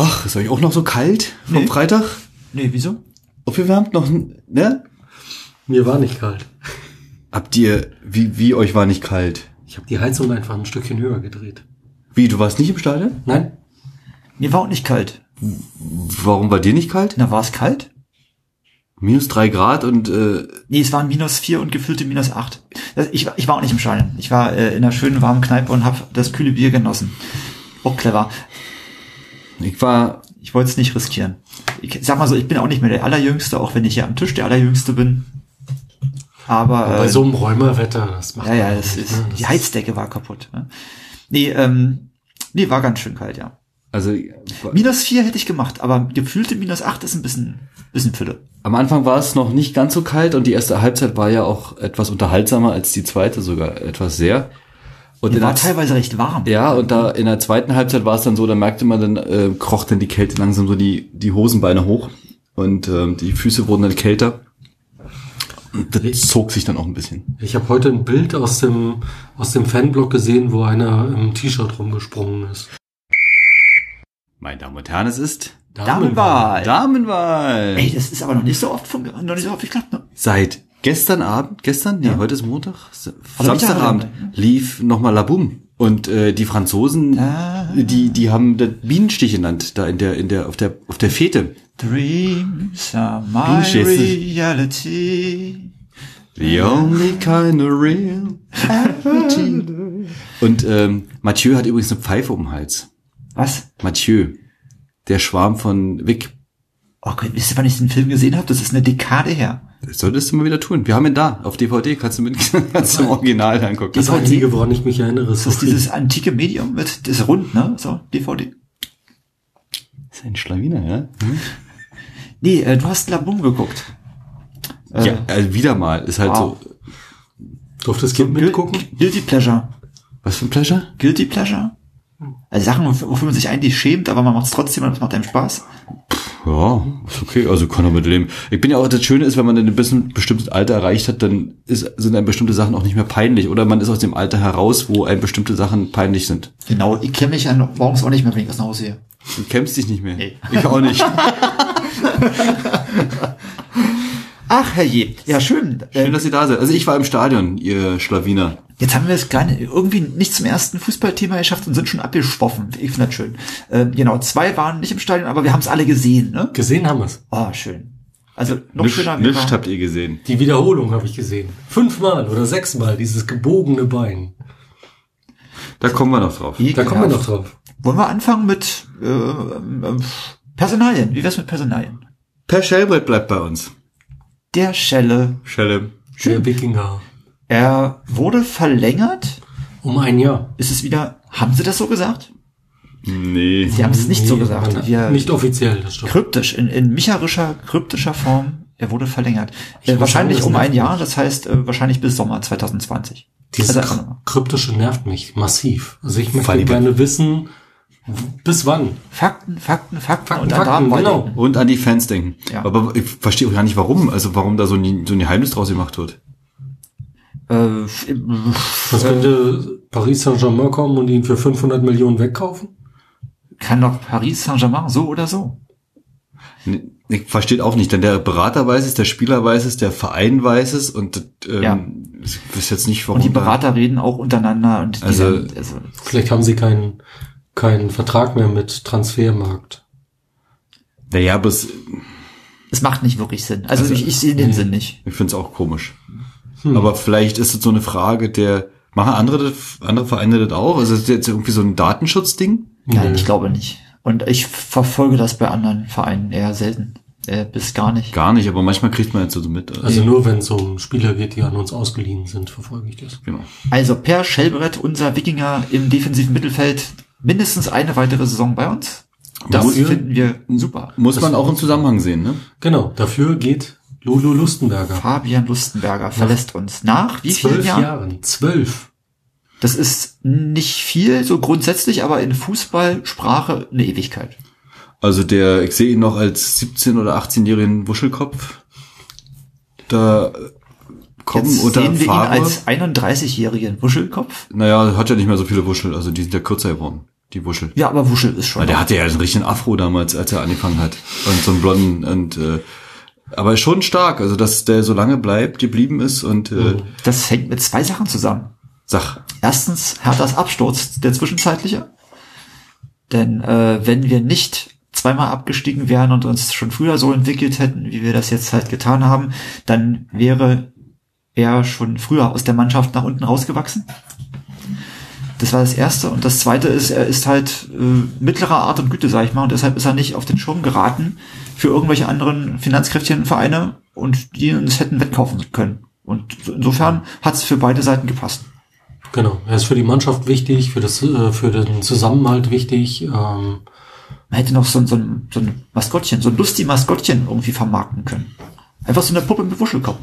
Ach, ist euch auch noch so kalt vom Nee. Freitag? Nee, wieso? Aufgewärmt noch, ne? Mir war nicht kalt. Habt ihr, wie, wie euch war nicht kalt? Ich habe die Heizung einfach ein Stückchen höher gedreht. Wie, du warst nicht im Stadion? Nein? Mir war auch nicht kalt. Warum war dir nicht kalt? Na, war es kalt? Minus drei Grad und, äh, Nee, es waren minus vier und gefühlte minus acht. Das, ich, war- ich war auch nicht im Stadion. Ich war äh, in einer schönen warmen Kneipe und habe das kühle Bier genossen. Auch clever. Ich war, Ich wollte es nicht riskieren. Ich sag mal so, ich bin auch nicht mehr der Allerjüngste, auch wenn ich hier am Tisch der Allerjüngste bin. Aber Bei äh, so einem Räumerwetter, das macht ja, ja, man das nicht, ist, ne? Das die Heizdecke war kaputt. Ne? Nee, ähm, nee, war ganz schön kalt, ja. also, Minus vier hätte ich gemacht, aber gefühlte minus acht ist ein bisschen, bisschen Fülle. am Anfang war es noch nicht ganz so kalt und die erste Halbzeit war ja auch etwas unterhaltsamer als die zweite, sogar etwas sehr. Und in war teilweise recht warm. Ja, und da in der zweiten Halbzeit war es dann so, da merkte man, dann äh, kroch dann die Kälte langsam so die, die Hosenbeine hoch und ähm, die Füße wurden dann kälter. Und das zog sich dann auch ein bisschen. Ich habe heute ein Bild aus dem, aus dem Fanblog gesehen, wo einer im T-Shirt rumgesprungen ist. Meine Damen und Herren, es ist Damenwahl. Damenwahl. Ey, das ist aber noch nicht so oft von, noch nicht so oft geklappt, ne? Seit gestern Abend, gestern, nee, heute ist Montag, Samstagabend, Mittagabend, lief nochmal La Boum. Und äh, die Franzosen, Ah. die, die haben das Bienenstich genannt, da in der, in der, auf der, auf der Fete. Dreams are my reality. The only kind of real reality. Und ähm, Mathieu hat übrigens eine Pfeife um den Hals. Was? Mathieu, der Schwarm von Vic. Oh Gott, wisst ihr, wann ich den Film gesehen habe? Das ist eine Dekade her. Das solltest du mal wieder tun. Wir haben ihn da, auf DVD, kannst du mit, kannst du im Original angucken. Das DVD? Einzige, woran ich mich erinnere, ist Das ist dieses antike Medium mit, das ist rund, ne? So, DVD. Das ist ein Schlawiner, ja? Nee, äh, du hast Labum geguckt. Äh, Ja, also wieder mal, ist halt Wow. so, Durfte das Kind mitgucken? Guilty Pleasure. was für ein Pleasure? Guilty Pleasure? Also Sachen, wofür man sich eigentlich schämt, aber man macht es trotzdem und es macht einem Spaß. Ja, ist okay, also kann er mit leben. Ich bin ja auch, das Schöne ist, wenn man ein bisschen bestimmtes Alter erreicht hat, dann ist, sind einem bestimmte Sachen auch nicht mehr peinlich. Oder man ist aus dem Alter heraus, wo einem bestimmte Sachen peinlich sind. Genau, ich kenne mich noch- morgens auch nicht mehr, wenn ich aus dem Haus sehe. Du kämpfst dich nicht mehr. Nee. Ich auch nicht. Ach, herrje. Ja, schön. Schön, Äh, dass ihr da seid. Also ich war im Stadion, ihr Schlawiner. Jetzt haben wir es gar nicht, irgendwie nicht zum ersten Fußballthema geschafft und sind schon abgeschwoffen. Ich finde das schön. Äh, genau, zwei waren nicht im Stadion, aber wir haben es alle gesehen, ne? Gesehen haben wir's. Oh, schön. Also noch Nichts schöner. wir nichts habt ihr gesehen. Die Wiederholung habe ich gesehen. Fünfmal oder sechsmal, dieses gebogene Bein. Da kommen wir noch drauf. Da kommen wir noch Ekelhaft. drauf. Wollen wir anfangen mit äh, ähm, Personalien? Wie wär's mit Personalien? Per Schellbrett bleibt bei uns. Der Schelle. Schelle. Der Wikinger. Er wurde verlängert. Um ein Jahr. Ist es wieder, haben Sie das so gesagt? Nee. Sie haben es nicht so Nee, gesagt. aber Wir, Nicht offiziell, das stimmt. kryptisch, in, in micharischer, kryptischer Form. Er wurde verlängert. Äh, wahrscheinlich sagen, um ein Jahr, das heißt äh, wahrscheinlich bis Sommer 2020. Dieses Also nochmal. kryptische nervt mich massiv. Also ich möchte gerne wissen, bis wann. Fakten, Fakten, Fakten, Fakten, und an Fakten, genau. Und an die Fans denken. Ja. Aber ich verstehe auch gar nicht warum. Also warum da so ein, so ein Geheimnis draus gemacht wird. Äh, Was könnte Paris Saint-Germain kommen und ihn für 500 Millionen wegkaufen? kann doch Paris Saint-Germain so oder so. Nee, Ich verstehe auch nicht, denn der Berater weiß es, der Spieler weiß es, der Verein weiß es und ähm, Ja. ich weiß jetzt nicht, warum. Und die Berater reden auch untereinander und die Also- dann, also Vielleicht haben sie keinen keinen Vertrag mehr mit Transfermarkt. Naja, aber es, es macht nicht wirklich Sinn. Also, Also, ich, ich sehe den Sinn nicht. ich finde es auch komisch. Hm. Aber vielleicht ist es so eine Frage der, machen andere, das- andere Vereine das auch? Also ist das jetzt irgendwie so ein Datenschutzding? Nein, ich glaube nicht. Und ich verfolge das bei anderen Vereinen eher selten. Äh, bis gar nicht. Gar nicht, aber manchmal kriegt man jetzt so mit. Also nur wenn es um Spieler geht, die an uns ausgeliehen sind, verfolge ich das. genau. Also Per Schellbrett, unser Wikinger im defensiven Mittelfeld, mindestens eine weitere Saison bei uns. Das Dafür- finden wir super. Muss man auch im Zusammenhang sehen, ne? Genau, dafür geht Lolo Lustenberger. Fabian Lustenberger verlässt uns nach wie vielen Zwölf Jahren? Jahren. Zwölf. Das ist nicht viel, so grundsätzlich, aber in Fußballsprache eine Ewigkeit. Also der, ich sehe ihn noch als 17- oder 18-jährigen Wuschelkopf. Da kommen Jetzt unter sehen wir ihn Favre. als 31-jährigen Wuschelkopf. Naja, hat ja nicht mehr so viele Wuschel, also die sind ja kürzer geworden. die Wuschel. Ja, aber Wuschel ist schon. Weil der hatte ja einen richtigen Afro damals, als er angefangen hat. Und so einen blonden und äh, aber schon stark, also dass der so lange bleibt, geblieben ist und äh, das hängt mit zwei Sachen zusammen. sag, Erstens Herthas Absturz, der zwischenzeitliche. Denn äh, wenn wir nicht zweimal abgestiegen wären und uns schon früher so entwickelt hätten, wie wir das jetzt halt getan haben, dann wäre er schon früher aus der Mannschaft nach unten rausgewachsen. Das war das Erste. Und das Zweite ist, er ist halt äh, mittlerer Art und Güte, sag ich mal, und deshalb ist er nicht auf den Schirm geraten für irgendwelche anderen finanzkräftigen Vereine und die uns hätten wettkaufen können. Und so- insofern hat es für beide Seiten gepasst. Genau. Er ist für die Mannschaft wichtig, für das, äh, für den Zusammenhalt wichtig. Ähm, Man hätte noch so, ein- so, ein, so ein Maskottchen, so ein lustiges Maskottchen irgendwie vermarkten können. Einfach so eine Puppe mit Wuschelkopf.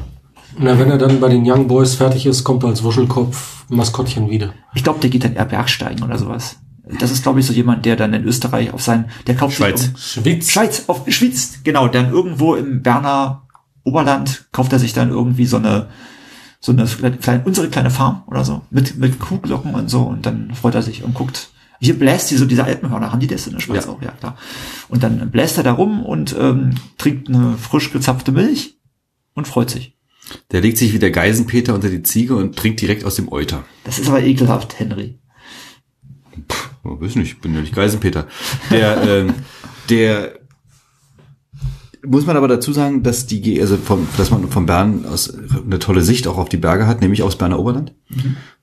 Na, wenn er dann bei den Young Boys fertig ist, kommt er als Wuschelkopf Maskottchen wieder. Ich glaube, der geht dann eher Bergsteigen oder sowas. Das ist, glaube ich, so jemand, der dann in Österreich auf sein, der kauft Schweiz. Sich, um- Schwitz. Schweiz, auf Schweiz, genau, dann irgendwo im Berner Oberland kauft er sich dann irgendwie so eine, so eine kleine, unsere kleine Farm oder so, mit, mit Kuhglocken und so, und dann freut er sich und guckt. Hier bläst die so diese Alpenhörner, haben die das in der Schweiz Ja. auch, ja klar. Und dann bläst er da rum und ähm, trinkt eine frisch gezapfte Milch und freut sich. Der legt sich wie der Geisenpeter unter die Ziege und trinkt direkt aus dem Euter. Das ist aber ekelhaft, Henry. Oh, weiß nicht, ich bin ja nicht Geisenpeter. Der, ähm, der muss man aber dazu sagen, dass die, also vom, dass man von Bern aus eine tolle Sicht auch auf die Berge hat, nämlich aus Berner Oberland.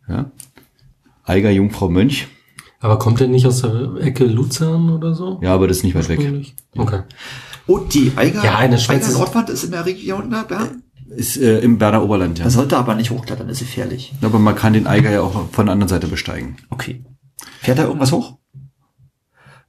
Ja. Eiger Jungfrau Mönch. Aber kommt er nicht aus der Ecke Luzern oder so? Ja, aber das ist nicht weit weg. Okay. Und die Eiger, Ja, in der Schweiz Eiger ist- Nordwand ist in der Region da, Bern? Ist äh, im Berner Oberland, ja. Da sollte aber nicht hochklettern, ist gefährlich. Aber man kann den Eiger ja auch von der anderen Seite besteigen. Okay. Fährt da irgendwas hoch?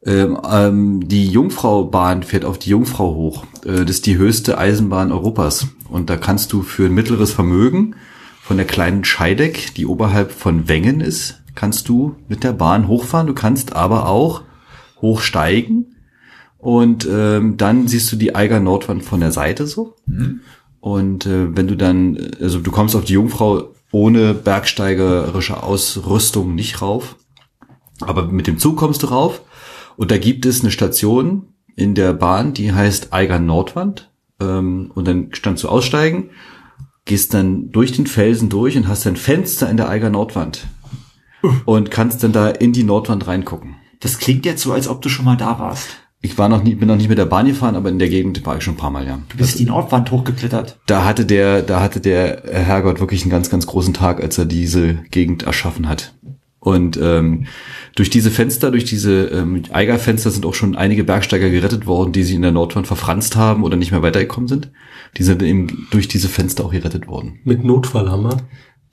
Ähm, ähm, die Jungfraubahn fährt auf die Jungfrau hoch. Äh, das ist die höchste Eisenbahn Europas. Und da kannst du für ein mittleres Vermögen von der kleinen Scheideck, die oberhalb von Wengen ist, kannst du mit der Bahn hochfahren. Du kannst aber auch hochsteigen. Und ähm, dann siehst du die Eiger Nordwand von der Seite so. Und äh, wenn du dann, also du kommst auf die Jungfrau ohne bergsteigerische Ausrüstung nicht rauf. Aber mit dem Zug kommst du rauf. Und da gibt es eine Station in der Bahn, die heißt Eiger Nordwand. Ähm, und dann kannst du aussteigen, gehst dann durch den Felsen durch und hast ein Fenster in der Eiger Nordwand. Und kannst dann da in die Nordwand reingucken. Das klingt jetzt so, als ob du schon mal da warst. Ich war noch nie, bin noch nicht mit der Bahn gefahren, aber in der Gegend war ich schon ein paar Mal, ja. Du bist die Nordwand hochgeklettert. Da hatte der, da hatte der Herrgott wirklich einen ganz, ganz großen Tag, als er diese Gegend erschaffen hat. Und ähm, durch diese Fenster, durch diese ähm, Eigerfenster sind auch schon einige Bergsteiger gerettet worden, die sich in der Nordwand verfranst haben oder nicht mehr weitergekommen sind. Die sind eben durch diese Fenster auch gerettet worden. Mit Notfallhammer.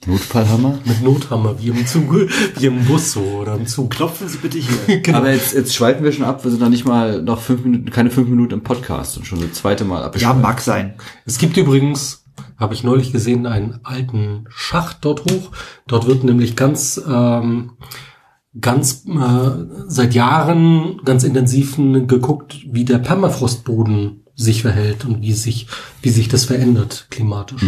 Notfallhammer. Mit Nothammer, wie im Zug, wie im Bus so oder im Zug. Klopfen Sie bitte hier. Genau. Aber jetzt, jetzt schweifen wir schon ab. Wir sind noch nicht mal noch fünf Minuten, keine fünf Minuten im Podcast und schon das zweite Mal ja, abgeschweift. mag sein. Es gibt übrigens, habe ich neulich gesehen, einen alten Schacht dort hoch. Dort wird nämlich ganz, ähm, ganz äh, seit Jahren ganz intensiv geguckt, wie der Permafrostboden sich verhält und wie sich, wie sich das verändert klimatisch.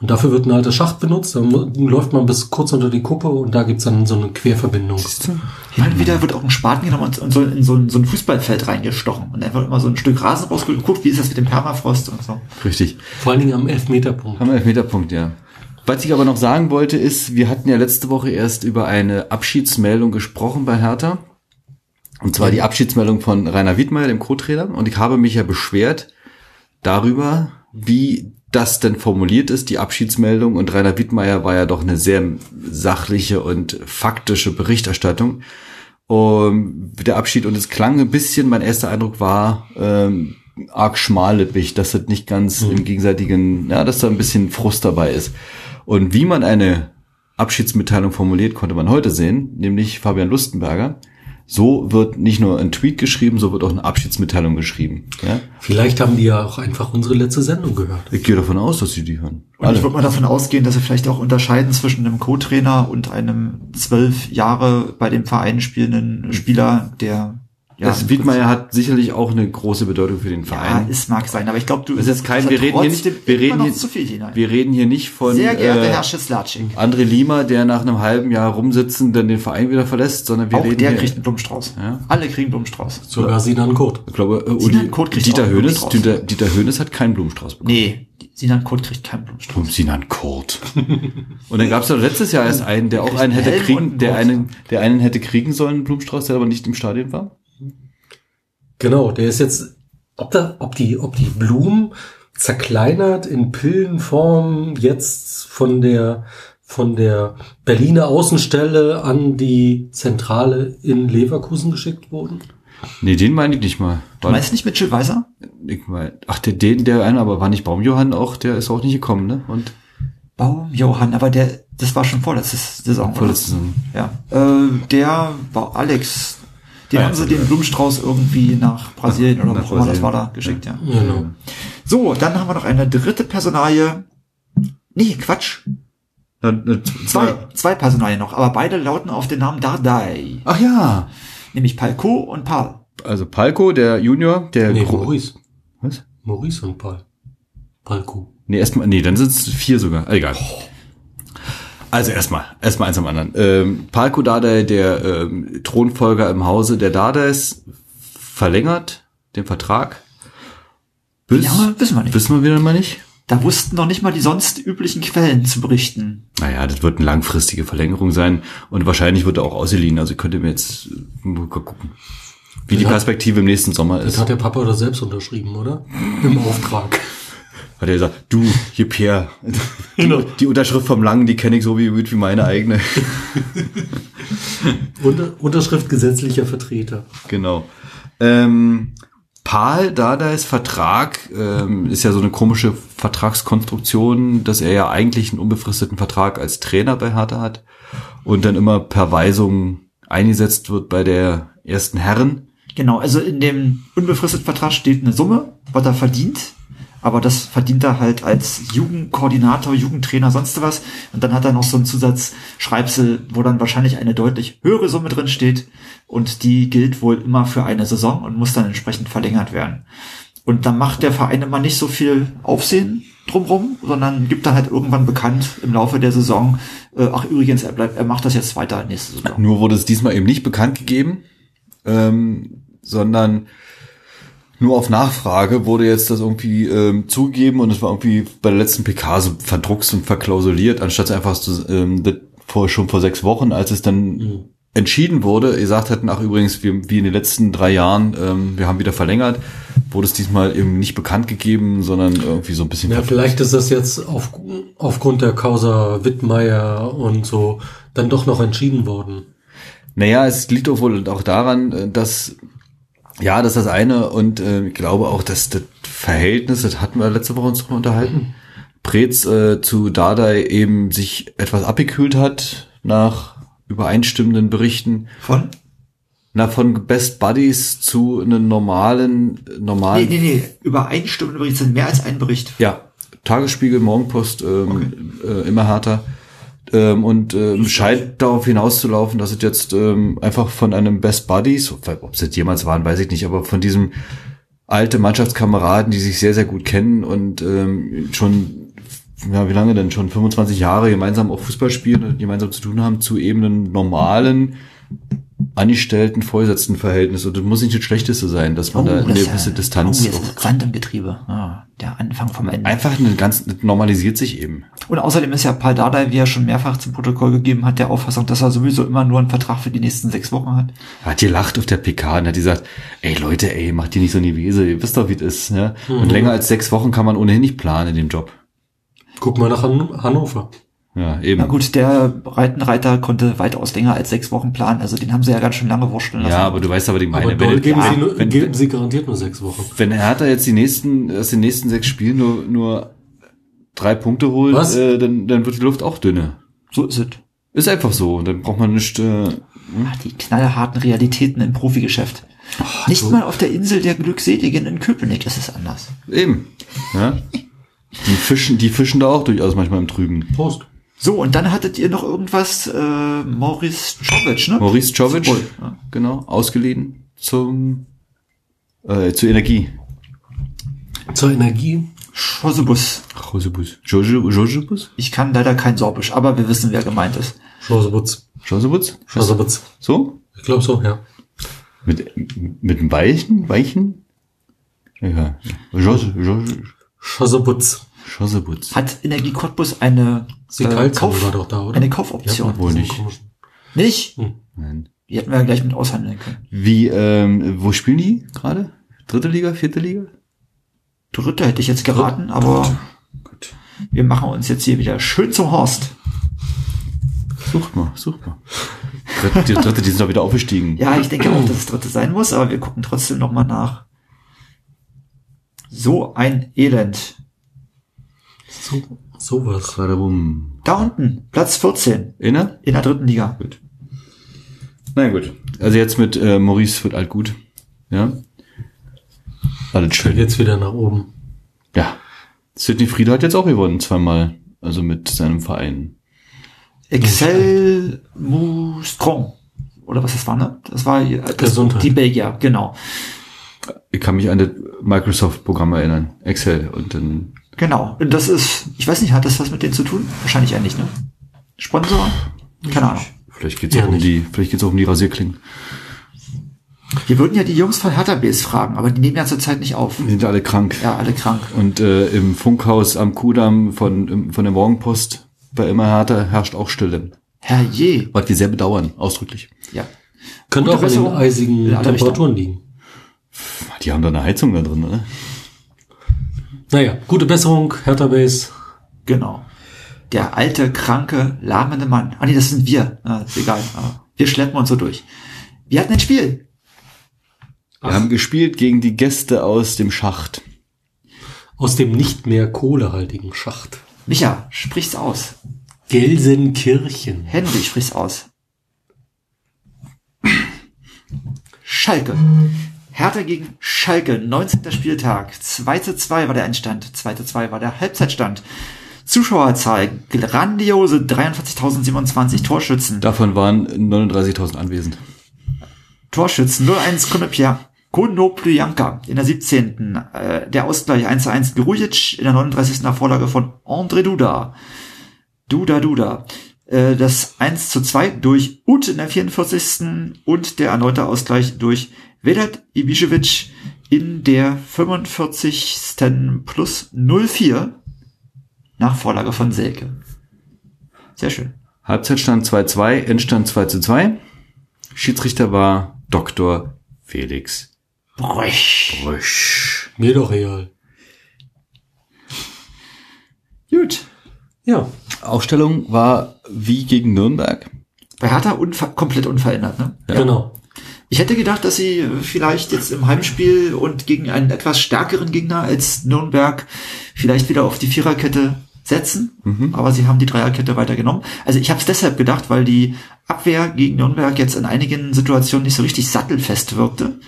Und dafür wird ein alter Schacht benutzt. Da mu- läuft man bis kurz unter die Kuppe und da gibt's dann so eine Querverbindung. Hin und wieder wird auch ein Spaten genommen und, so in so ein, so ein Fußballfeld reingestochen. Und dann wird immer so ein Stück Rasen rausgeholt und guckt, wie ist das mit dem Permafrost und so. Richtig. Vor allen Dingen am Elfmeterpunkt. Wir Elfmeterpunkt, ja. Was ich aber noch sagen wollte, ist, wir hatten ja letzte Woche erst über eine Abschiedsmeldung gesprochen bei Hertha. Und zwar die Abschiedsmeldung von Rainer Wiedmeier, dem Co-Trainer. Und ich habe mich ja beschwert darüber, wie das denn formuliert ist, die Abschiedsmeldung. Und Rainer Wiedmeier war ja doch eine sehr sachliche und faktische Berichterstattung. Um, der Abschied und es klang ein bisschen, mein erster Eindruck war ähm, arg schmallippig, dass das nicht ganz im gegenseitigen, ja, dass da ein bisschen Frust dabei ist. Und wie man eine Abschiedsmitteilung formuliert, konnte man heute sehen, nämlich Fabian Lustenberger. So wird nicht nur ein Tweet geschrieben, so wird auch eine Abschiedsmitteilung geschrieben. Ja? Vielleicht haben die ja auch einfach unsere letzte Sendung gehört. Ich gehe davon aus, dass sie die hören. Und ich würde mal davon ausgehen, dass sie vielleicht auch unterscheiden zwischen einem Co-Trainer und einem zwölf Jahre bei dem Verein spielenden Spieler, der Ja, das Wiedmeier hat sicherlich auch eine große Bedeutung für den Ja, Verein. es mag sein, aber ich glaube, du Es ist kein, wir reden hier nicht, wir reden hier, zu viel hinein. wir reden hier nicht von Sehr geehrter äh, Herr Schislacik, André Lima, der nach einem halben Jahr rumsitzen dann den Verein wieder verlässt, sondern wir auch reden der hier, kriegt einen Blumenstrauß. Ja. Alle kriegen Blumenstrauß. Sogar Sinan Kurt. ich glaube, äh, Sinan Uli, Kurt kriegt Dieter Hönes, Blumenstrauß. Dieter, Dieter Hönes hat keinen Blumenstrauß bekommen. Nee, Sinan Kurt kriegt keinen Blumenstrauß. Um Sinan Kurt. Und dann gab es doch letztes Jahr erst einen, der auch einen hätte kriegen, der einen, der einen hätte kriegen sollen, einen Blumenstrauß, der aber nicht im Stadion war. Genau, der ist jetzt, ob da, ob die, ob die Blumen zerkleinert in Pillenform jetzt von der, von der Berliner Außenstelle an die Zentrale in Leverkusen geschickt wurden? Nee, den meine ich nicht mal. Du War, meinst nicht Mitchell Weiser? ich mein, ach, der, den, der eine, aber war nicht Baumjohann auch, der ist auch nicht gekommen, ne? Und Baum, Johann, aber der, das war schon vorletzte Saison. oder? vorletzte Saison. Ja. Äh, der war Alex. Den ja, haben sie ja. den Blumenstrauß irgendwie nach Brasilien oder nach wo immer das war da geschickt, ja. Genau. So, dann haben wir noch eine dritte Personalie. Nee, Quatsch. Na, na, Zwei, zwei Personalien noch, aber beide lauten auf den Namen Dardai. Ach ja. Nämlich Palko und Pal. Also Palko, der Junior, der Nee, Gro- Maurice. Was? Maurice und Paul. Palku. Nee, erstmal, nee, dann sind es vier sogar. Ah, Egal. Also erstmal, erstmal eins am anderen. Ähm, Palko Dardai, der ähm, Thronfolger im Hause der Dardais, verlängert den Vertrag. Bis, Ja, wissen wir nicht. Wissen wir wieder mal nicht. Da wussten noch nicht mal die sonst üblichen Quellen zu berichten. Naja, das wird eine langfristige Verlängerung sein und wahrscheinlich wird er auch ausgeliehen. Also könnt ihr mir jetzt mal gucken, wie die Ja. Perspektive im nächsten Sommer Das ist. hat der Papa doch selbst unterschrieben, oder? Im Auftrag. Hat er gesagt, du, hier Pierre, Genau. die Unterschrift vom Langen, die kenne ich so wie, gut wie meine eigene. Unter, Unterschrift gesetzlicher Vertreter. Genau. Ähm, Paul Dardais Vertrag ähm, ist ja so eine komische Vertragskonstruktion, dass er ja eigentlich einen unbefristeten Vertrag als Trainer bei Hertha hat und dann immer per Weisung eingesetzt wird bei der ersten Herren. Genau, also in dem unbefristeten Vertrag steht eine Summe, was er verdient. Aber das verdient er halt als Jugendkoordinator, Jugendtrainer, sonst was. Und dann hat er noch so einen Zusatzschreibsel, wo dann wahrscheinlich eine deutlich höhere Summe drin steht. Und die gilt wohl immer für eine Saison und muss dann entsprechend verlängert werden. Und dann macht der Verein immer nicht so viel Aufsehen drumrum, sondern gibt dann halt irgendwann bekannt im Laufe der Saison, äh, ach übrigens, er bleibt, er macht das jetzt weiter nächste Saison. Nur wurde es diesmal eben nicht bekannt gegeben, ähm, sondern nur auf Nachfrage wurde jetzt das irgendwie ähm, zugegeben und es war irgendwie bei der letzten PK so verdruckst und verklausuliert, anstatt einfach so, ähm, das vor, schon vor sechs Wochen, als es dann entschieden wurde, gesagt hätten, ach übrigens, wir, wie in den letzten drei Jahren, ähm, wir haben wieder verlängert, wurde es diesmal eben nicht bekannt gegeben, sondern irgendwie so ein bisschen Ja, vielleicht ist das jetzt auf, aufgrund der Causa Wittmeier und so dann doch noch entschieden worden. Naja, es liegt doch wohl auch daran, äh, dass, ja, das ist das eine und äh, ich glaube auch, dass das Verhältnis, das hatten wir letzte Woche uns drüber unterhalten, Preetz äh, zu Dardai eben sich etwas abgekühlt hat nach übereinstimmenden Berichten. Von? Na, von Best Buddies zu einem normalen, normalen, Nee, nee, nee. Übereinstimmende Berichte sind mehr als ein Bericht. ja, Tagesspiegel, Morgenpost, ähm, äh, immer härter. Ähm, und ähm, scheint darauf hinauszulaufen, dass es jetzt ähm, einfach von einem Best Buddies, ob es jetzt jemals waren, weiß ich nicht, aber von diesem alte Mannschaftskameraden, die sich sehr, sehr gut kennen und ähm, schon, ja, wie lange denn? Schon 25 Jahre gemeinsam auch Fußball spielen und gemeinsam zu tun haben, zu eben einem normalen angestellten Vorgesetzten-Verhältnis. Und das muss nicht das Schlechteste sein, dass man da eine das ist gewisse ja- Distanz Oh, jetzt ist Sand im Getriebe. Ah, der Anfang vom Ende. Einfach eine ganz, das normalisiert sich eben. Und außerdem ist ja Paul Dardai, wie er schon mehrfach zum Protokoll gegeben hat, der Auffassung, dass er sowieso immer nur einen Vertrag für die nächsten sechs Wochen hat. Er hat gelacht auf der PK und hat gesagt, ey Leute, ey, macht ihr nicht so eine Wese, ihr wisst doch, wie es ist. Ne? Und länger als sechs Wochen kann man ohnehin nicht planen in dem Job. Guck mal nach Han Hannover. Ja, eben. Na gut, der Breitenreiter konnte weitaus länger als sechs Wochen planen, also den haben sie ja ganz schön lange wursteln lassen. Ja, aber du weißt aber, die meine. Aber wenn, geben, wenn, sie, nur, wenn, geben sie garantiert nur sechs Wochen. wenn Hertha jetzt die nächsten, aus den nächsten sechs Spielen nur, nur drei Punkte holt, Was? äh, dann, dann wird die Luft auch dünne. So ist es. Ist einfach so. Und dann braucht man nicht, äh, Ach, die knallharten Realitäten im Profigeschäft. Nicht so- mal auf der Insel der Glückseligen in Köpenick ist es anders. eben. Ja? Die fischen, die fischen da auch durchaus manchmal im Trüben. Prost. So, und dann hattet ihr noch irgendwas, äh, Maurice Czovic, ne? Maurice Czovic, ja. genau, ausgeliehen. zum äh, zur Energie. Zur Energie. Schossebus. Josebus. Jojo- Josebus? Ich kann leider kein Sorbisch, aber wir wissen, wer gemeint ist. Schosebutz. Josebus? Schosebutz. So? Ich glaube so, ja. Mit, mit einem Weichen? Weichen? Ja. Jos, Josebus. Hat Energie Cottbus eine, äh, Kauf, war doch da, oder? eine Kaufoption? Wohl nicht. Nicht? Nein. Die hätten wir ja gleich mit aushandeln können. Wie, ähm, wo spielen die gerade? Dritte Liga, vierte Liga? Dritte hätte ich jetzt geraten, aber Gut. wir machen uns jetzt hier wieder schön zum Horst. Sucht mal, sucht mal. Dritte, die dritte, die sind doch wieder aufgestiegen. Ja, ich denke auch, dass es dritte sein muss, aber wir gucken trotzdem nochmal nach. So ein Elend. So, sowas. Badabum. Da unten, Platz 14 Inner? in der dritten Liga. Gut. Na gut. Also jetzt mit äh, Maurice wird alt gut. Ja. Alles schön. Jetzt wieder nach oben. Ja. Sidney Friede hat jetzt auch gewonnen, zweimal. Also mit seinem Verein. Excel Moustron. Oder was das war, ne? Das war äh, das, Gesundheit. die Belgier, genau. Ich kann mich an das Microsoft-Programm erinnern. Excel. Und dann. Genau. Und das ist, ich weiß nicht, hat das was mit denen zu tun? Wahrscheinlich ja nicht, ne? Sponsor? Keine Ahnung. Vielleicht geht's Ja, auch um nicht. die, vielleicht geht's auch um die Rasierklingen. Wir würden ja die Jungs von Hertha BS fragen, aber die nehmen ja zurzeit nicht auf. Die sind alle krank. Ja, alle krank. Und äh, im Funkhaus am Kudamm von, von der Morgenpost bei immer härter herrscht auch Stille. Herrje. Was wir sehr bedauern, ausdrücklich. Ja. Könnte Gute auch an den eisigen Temperaturen liegen. Die haben da eine Heizung da drin, oder? Naja, gute Besserung, Hertha Base. Genau. Der alte, kranke, lahmende Mann. Ah nee, das sind wir. Ah, ist egal. Ah, wir schleppen uns so durch. Wir hatten ein Spiel. Wir haben gespielt gegen die Gäste aus dem Schacht. Aus dem nicht mehr kohlehaltigen Schacht. Micha, sprich's aus. Gelsenkirchen. Henry, sprich's aus. Schalke. Hertha gegen Schalke, 19. Spieltag. 2 zu 2 war der Endstand. 2 zu 2 war der Halbzeitstand. Zuschauerzahl, grandiose 43.027 Torschützen. Davon waren 39.000 anwesend. Torschützen 0-1 Konopia. Konoplyanka in der 17. Äh, der Ausgleich 1 zu 1 Grujic in der 39. nach Vorlage von André Duda. Duda Duda. Äh, das 1 zu 2 durch Ut in der 44. und der erneute Ausgleich durch Vedat Ibišević in der 45. plus 04 nach Vorlage von Selke. Sehr schön. Halbzeitstand 2-2, Endstand 2 zu 2. Schiedsrichter war Dr. Felix Brech. Brüsch. Mir doch real. Gut. Ja. Aufstellung war wie gegen Nürnberg. Bei Hertha unver komplett unverändert, ne? Genau. Ich hätte gedacht, dass sie vielleicht jetzt im Heimspiel und gegen einen etwas stärkeren Gegner als Nürnberg vielleicht wieder auf die Viererkette setzen, aber sie haben die Dreierkette weitergenommen. Also ich habe es deshalb gedacht, weil die Abwehr gegen Nürnberg jetzt in einigen Situationen nicht so richtig sattelfest wirkte.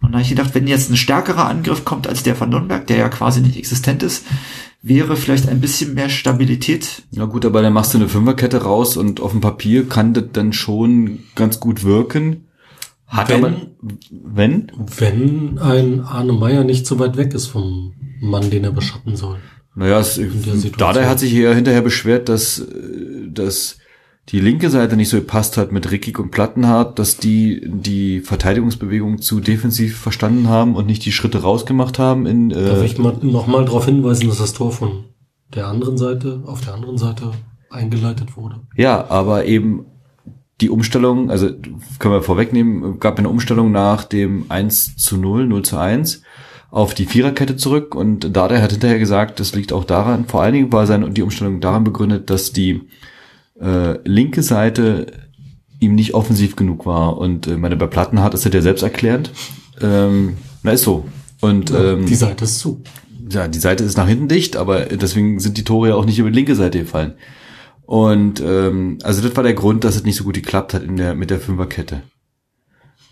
Und da habe ich gedacht, wenn jetzt ein stärkerer Angriff kommt als der von Nürnberg, der ja quasi nicht existent ist, wäre vielleicht ein bisschen mehr Stabilität. Ja gut, aber dann machst du eine Fünferkette raus und auf dem Papier kann das dann schon ganz gut wirken. Hat Wenn- aber, wenn? Wenn ein Arne Meyer nicht so weit weg ist vom Mann, den er beschatten soll. Naja, es. Dada hat sich hier hinterher beschwert, dass, äh, dass die linke Seite nicht so gepasst hat mit Rickig und Plattenhardt, dass die die Verteidigungsbewegung zu defensiv verstanden haben und nicht die Schritte rausgemacht haben in Darf äh, ich mal noch mal darauf hinweisen, dass das Tor von der anderen Seite, auf der anderen Seite eingeleitet wurde? ja, aber eben die Umstellung, also können wir vorwegnehmen, gab eine Umstellung nach dem 1 zu 0, 0 zu 1 auf die Viererkette zurück und Dada hat hinterher gesagt, das liegt auch daran, vor allen Dingen war seine die Umstellung daran begründet, dass die äh, linke Seite ihm nicht offensiv genug war und äh, meine bei Plattenhardt ist er ja selbst erklärend. Ähm, na ist so. Und ähm, Die Seite ist zu. ja, die Seite ist nach hinten dicht, aber deswegen sind die Tore ja auch nicht über die linke Seite gefallen. Und ähm, also das war der Grund, dass es nicht so gut geklappt hat in der mit der Fünferkette.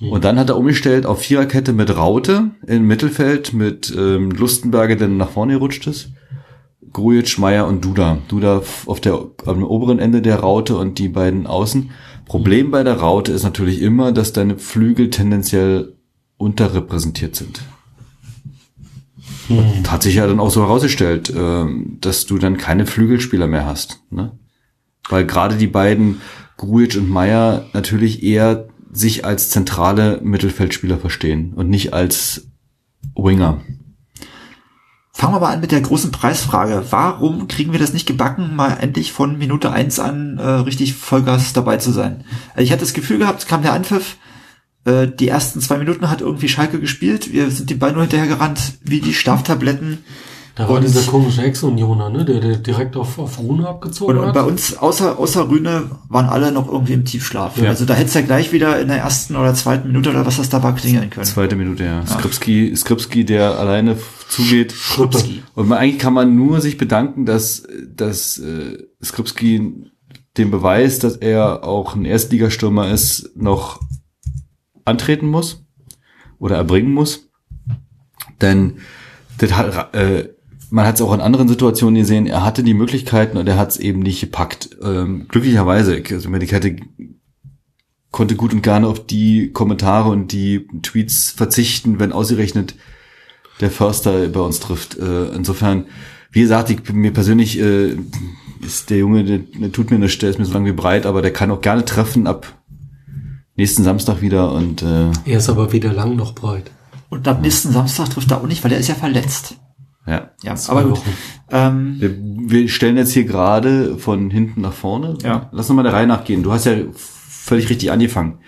Und dann hat er umgestellt auf Viererkette mit Raute im Mittelfeld mit ähm, Lustenberger, der nach vorne gerutscht ist. Grujic, Meier und Duda. Duda auf der am oberen Ende der Raute und die beiden außen. Problem bei der Raute ist natürlich immer, dass deine Flügel tendenziell unterrepräsentiert sind. Und hat sich ja dann auch so herausgestellt, ähm, dass du dann keine Flügelspieler mehr hast. Ne? Weil gerade die beiden, Grujic und Meyer, natürlich eher sich als zentrale Mittelfeldspieler verstehen und nicht als Winger. Fangen wir mal an mit der großen Preisfrage. Warum kriegen wir das nicht gebacken, mal endlich von Minute eins an äh, richtig Vollgas dabei zu sein? Also ich hatte das Gefühl gehabt, kam der Anpfiff, äh, die ersten zwei Minuten hat irgendwie Schalke gespielt, wir sind die Ball nur hinterher gerannt, wie die Schlaftabletten. Da war Und- dieser komische Ex-Unioner, ne, der, der direkt auf, auf Rune abgezogen Und, und hat. bei uns, außer, außer Rühne, waren alle noch irgendwie im Tiefschlaf. Ja. Also da hätte es ja gleich wieder in der ersten oder zweiten Minute oder was das da war klingeln können. Zweite Minute, ja. Skripski, Skripski, der alleine zugeht. Skripski. Und man, eigentlich kann man nur sich bedanken, dass, dass äh, Skripski den Beweis, dass er auch ein Erstligastürmer ist, noch antreten muss oder erbringen muss. Denn das hat, äh, man hat es auch in anderen Situationen gesehen, er hatte die Möglichkeiten und er hat es eben nicht gepackt. Ähm, glücklicherweise, ich- also ich hätte konnte gut und gerne auf die Kommentare und die Tweets verzichten, wenn ausgerechnet der Förster bei uns trifft. Äh, insofern, wie gesagt, ich, mir persönlich äh, ist der Junge, der, der tut mir nicht, der ist mir so lang wie breit, aber der kann auch gerne treffen ab nächsten Samstag wieder und äh, er ist aber weder lang noch breit. Und am nächsten Samstag trifft er auch nicht, weil er ist ja verletzt. Ja. Ja, aber gut. Ähm, Wir, wir stellen jetzt hier gerade von hinten nach vorne. Ja. Lass uns mal der Reihe nachgehen. Du hast ja völlig richtig angefangen,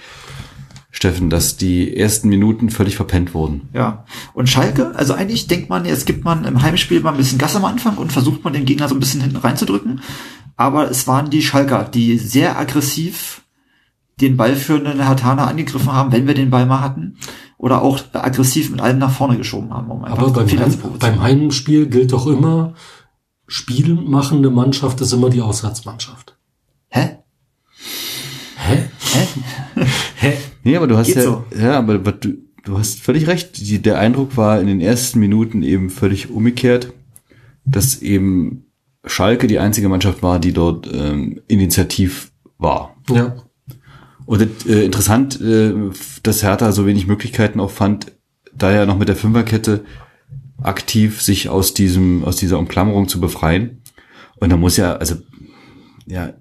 Steffen, dass die ersten Minuten völlig verpennt wurden. Ja. Und Schalke, also eigentlich denkt man, jetzt gibt man im Heimspiel mal ein bisschen Gas am Anfang und versucht man den Gegner so ein bisschen hinten reinzudrücken. Aber es waren die Schalker, die sehr aggressiv den ballführenden Hatana angegriffen haben, wenn wir den Ball mal hatten. Oder auch aggressiv mit allem nach vorne geschoben haben, um Aber beim, Fehler zu provozieren. beim Heimspiel gilt doch immer, spielmachende Mannschaft ist immer die Auswärtsmannschaft. Hä? Hä? Hä? Hä? Nee, aber du hast Geht ja, so. ja, aber was du, du hast völlig recht. Die, der Eindruck war in den ersten Minuten eben völlig umgekehrt, dass eben Schalke die einzige Mannschaft war, die dort ähm, initiativ war. Ja. Und äh, interessant, äh, dass Hertha so wenig Möglichkeiten auch fand, da ja noch mit der Fünferkette aktiv sich aus diesem, aus dieser Umklammerung zu befreien. Und da muss ja, also, ja,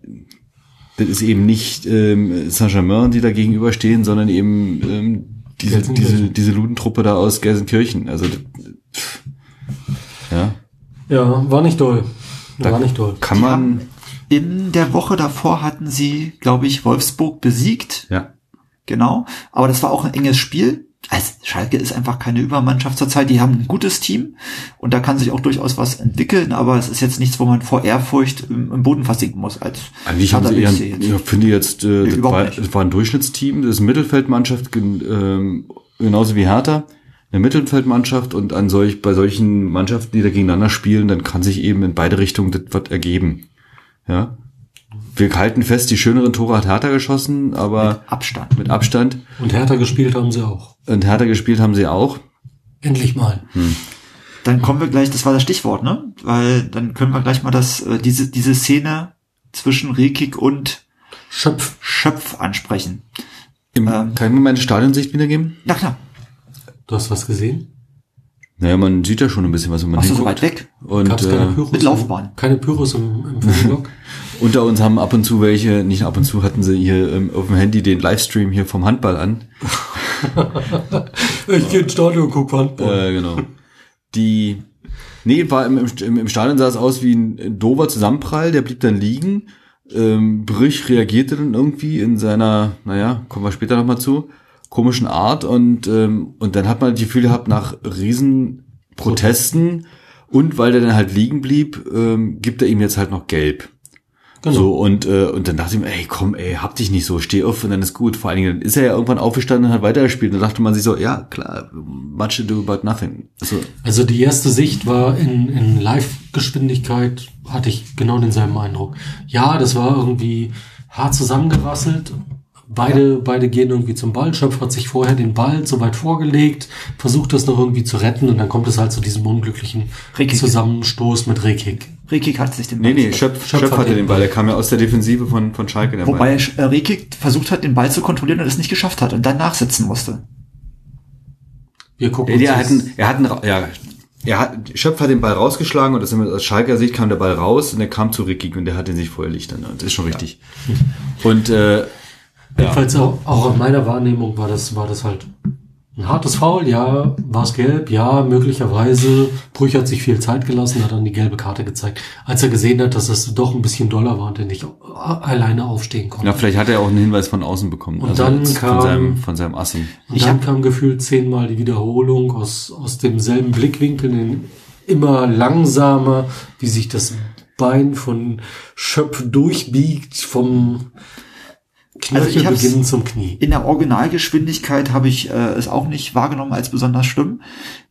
das ist eben nicht ähm, Saint-Germain, die da gegenüberstehen, sondern eben ähm, diese, diese, Gelsenkirchen. diese Ludentruppe da aus Gelsenkirchen. Also, das, pff, ja, Ja, war nicht doll. Da War nicht doll. kann man, In der Woche davor hatten sie, glaube ich, Wolfsburg besiegt. ja, Genau. Aber das war auch ein enges Spiel. Also Schalke ist einfach keine Übermannschaft zurzeit. Die haben ein gutes Team und da kann sich auch durchaus was entwickeln, aber es ist jetzt nichts, wo man vor Ehrfurcht im, Boden versinken muss. Als Eigentlich haben Hertha sie eher, jetzt. ich finde jetzt, äh, das, überhaupt war, das war ein Durchschnittsteam, das ist eine Mittelfeldmannschaft, ähm, genauso wie Hertha, eine Mittelfeldmannschaft und an solch, bei solchen Mannschaften, die da gegeneinander spielen, dann kann sich eben in beide Richtungen das was ergeben. Ja. Wir halten fest, die schöneren Tore hat Hertha geschossen, aber Abstand. mit Abstand. Und Hertha gespielt haben sie auch. Und Hertha gespielt haben sie auch. Endlich mal. Dann kommen wir gleich, das war das Stichwort, ne? Weil dann können wir gleich mal das, äh, diese, diese Szene zwischen Rekik und Schöpf. Schöpf ansprechen. Im, Ähm. kann ich mir meine Stadionsicht wiedergeben? Na klar, Du hast was gesehen? Naja, man sieht ja schon ein bisschen was, wenn man warst du so hinguckt. weit weg? Und Gab's keine äh, Pyros? mit Laufbahn. Keine Pyros im, im Filmblock? Unter uns haben ab und zu welche, nicht ab und zu hatten sie hier ähm, auf dem Handy den Livestream hier vom Handball an. ich gehe ins Stadion und guck Handball. Äh, genau. Die, nee, war im, im, im Stadion sah es aus wie ein dover Zusammenprall, der blieb dann liegen. Ähm, Brüch reagierte dann irgendwie in seiner, naja, kommen wir später nochmal zu, komischen Art und, ähm, und dann hat man das Gefühl gehabt, nach riesen Protesten und weil der dann halt liegen blieb, ähm, gibt er ihm jetzt halt noch gelb. Genau. So, und, äh, und dann dachte ich mir, ey, komm, ey, hab dich nicht so, steh auf und dann ist gut. Vor allen Dingen, dann ist er ja irgendwann aufgestanden und hat weitergespielt. Und dann dachte man sich so, ja, klar, much ado about nothing. Also, Also die erste Sicht war in, in Live-Geschwindigkeit, hatte ich genau denselben Eindruck. Ja, das war irgendwie hart zusammengerasselt. Beide, beide gehen irgendwie zum Ball. Schöpf hat sich vorher den Ball so weit vorgelegt, versucht das noch irgendwie zu retten und dann kommt es halt zu diesem unglücklichen Rekik. Zusammenstoß mit Rekik. Rekik hat sich den nee, Ball nee, Schöpf, Schöpf Schöpf hat hatte den den Ball. Der kam ja aus der Defensive von, von Schalke, der Wobei Ball. äh, Rekik versucht hat, den Ball zu kontrollieren und es nicht geschafft hat und dann nachsitzen musste. Wir gucken Ja, uns hatten, er hat einen, ja, er hat, Schöpf hat den Ball rausgeschlagen und das aus Schalker Sicht kam der Ball raus und der kam zu Rickig und der hat den sich vorher Licht dann. Das ist schon richtig. Und äh, Jedenfalls auch, auch in meiner Wahrnehmung war das, war das halt ein hartes Foul, ja, war es gelb, ja, möglicherweise. Brüch hat sich viel Zeit gelassen, hat dann die gelbe Karte gezeigt, als er gesehen hat, dass es doch ein bisschen doller war und er nicht alleine aufstehen konnte. ja, vielleicht hat er auch einen Hinweis von außen bekommen. Und dann jetzt kam- von seinem, von seinem Assi. Und Ich dann hab- kam gefühlt zehnmal die Wiederholung aus, aus demselben Blickwinkel, in immer langsamer, wie sich das Bein von Schöpf durchbiegt, vom Also ich hab's- Knöchelbeginn zum Knie. In der Originalgeschwindigkeit habe ich äh, es auch nicht wahrgenommen als besonders schlimm.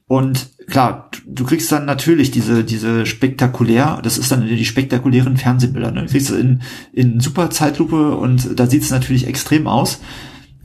Und klar, du- du kriegst dann natürlich diese, diese spektakulär, das ist dann die spektakulären Fernsehbilder. Ne? Du kriegst es in, in super Zeitlupe und da sieht es natürlich extrem aus.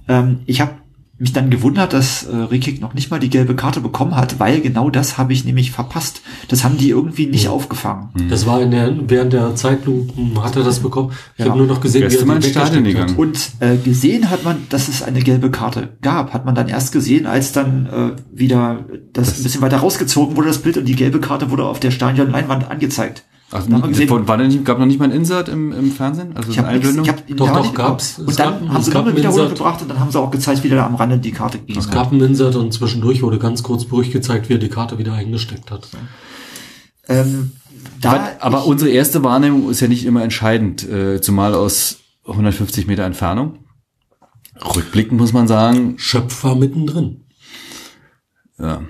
Ähm, ich habe mich dann gewundert, dass äh, Rekik noch nicht mal die gelbe Karte bekommen hat, weil genau das habe ich nämlich verpasst. Das haben die irgendwie nicht aufgefangen. Das war in der, während der Zeitlupen hat er das bekommen. Ich Ja. habe nur noch gesehen, Wärst wie er die Stadion hat. gegangen? Und äh, gesehen hat man, dass es eine gelbe Karte gab. Hat man dann erst gesehen, als dann äh, wieder das, ein bisschen weiter rausgezogen wurde, das Bild, und die gelbe Karte wurde auf der Stadionleinwand angezeigt. Also, Da war denn nicht, gab noch nicht mal ein Insert im, im Fernsehen? Also Ich nichts, Einblendung? ich hab, Doch, doch, nicht gab's. Und dann gab- haben es sie gab noch eine einen Wiederholung Insert. gebracht und dann haben sie auch gezeigt, wie der am Rande die Karte gegeben Es gab einen Insert und zwischendurch wurde ganz kurz Brüch gezeigt, wie er die Karte wieder eingesteckt hat. Ähm, da aber aber ich, unsere erste Wahrnehmung ist ja nicht immer entscheidend, äh, zumal aus 150 Meter Entfernung. Rückblickend muss man sagen, Schöpf war mittendrin. ja,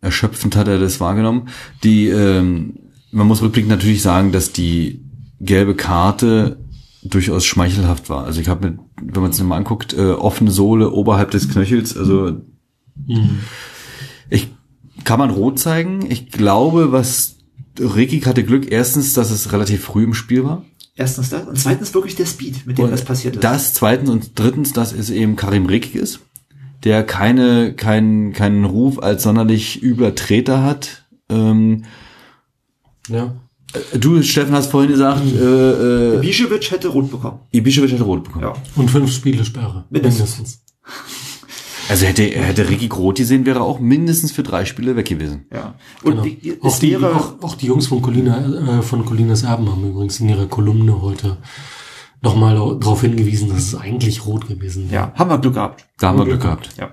erschöpfend hat er das wahrgenommen. Die, ähm, man muss rückblickend natürlich sagen, dass die gelbe Karte durchaus schmeichelhaft war. Also ich habe mit, wenn man es mal anguckt, äh, offene Sohle oberhalb des Knöchels, also ich kann man rot zeigen. Ich glaube, was Rekik hatte Glück, erstens, dass es relativ früh im Spiel war. erstens das und zweitens wirklich der Speed, mit dem das passiert ist. Das zweitens und drittens, dass es eben Karim Rekik ist, der keine, keinen, keinen Ruf als sonderlich übler Treter hat. Ähm, Ja. du, Steffen, hast vorhin gesagt, äh, äh, Bischewitsch hätte rot bekommen. Ibišević hätte rot bekommen. Ja. Und fünf Spiele Sperre. Mindestens. Mindestens. Also hätte, hätte Rekik rot gesehen, wäre er auch mindestens für drei Spiele weg gewesen. Ja. Und Genau. Auch, die, wäre, auch, auch die Jungs von Colina, äh, von Colinas Erben haben übrigens in ihrer Kolumne heute nochmal darauf hingewiesen, dass es eigentlich rot gewesen wäre. ja, haben wir Glück gehabt. Da haben wir Glück Glück gehabt. Ja.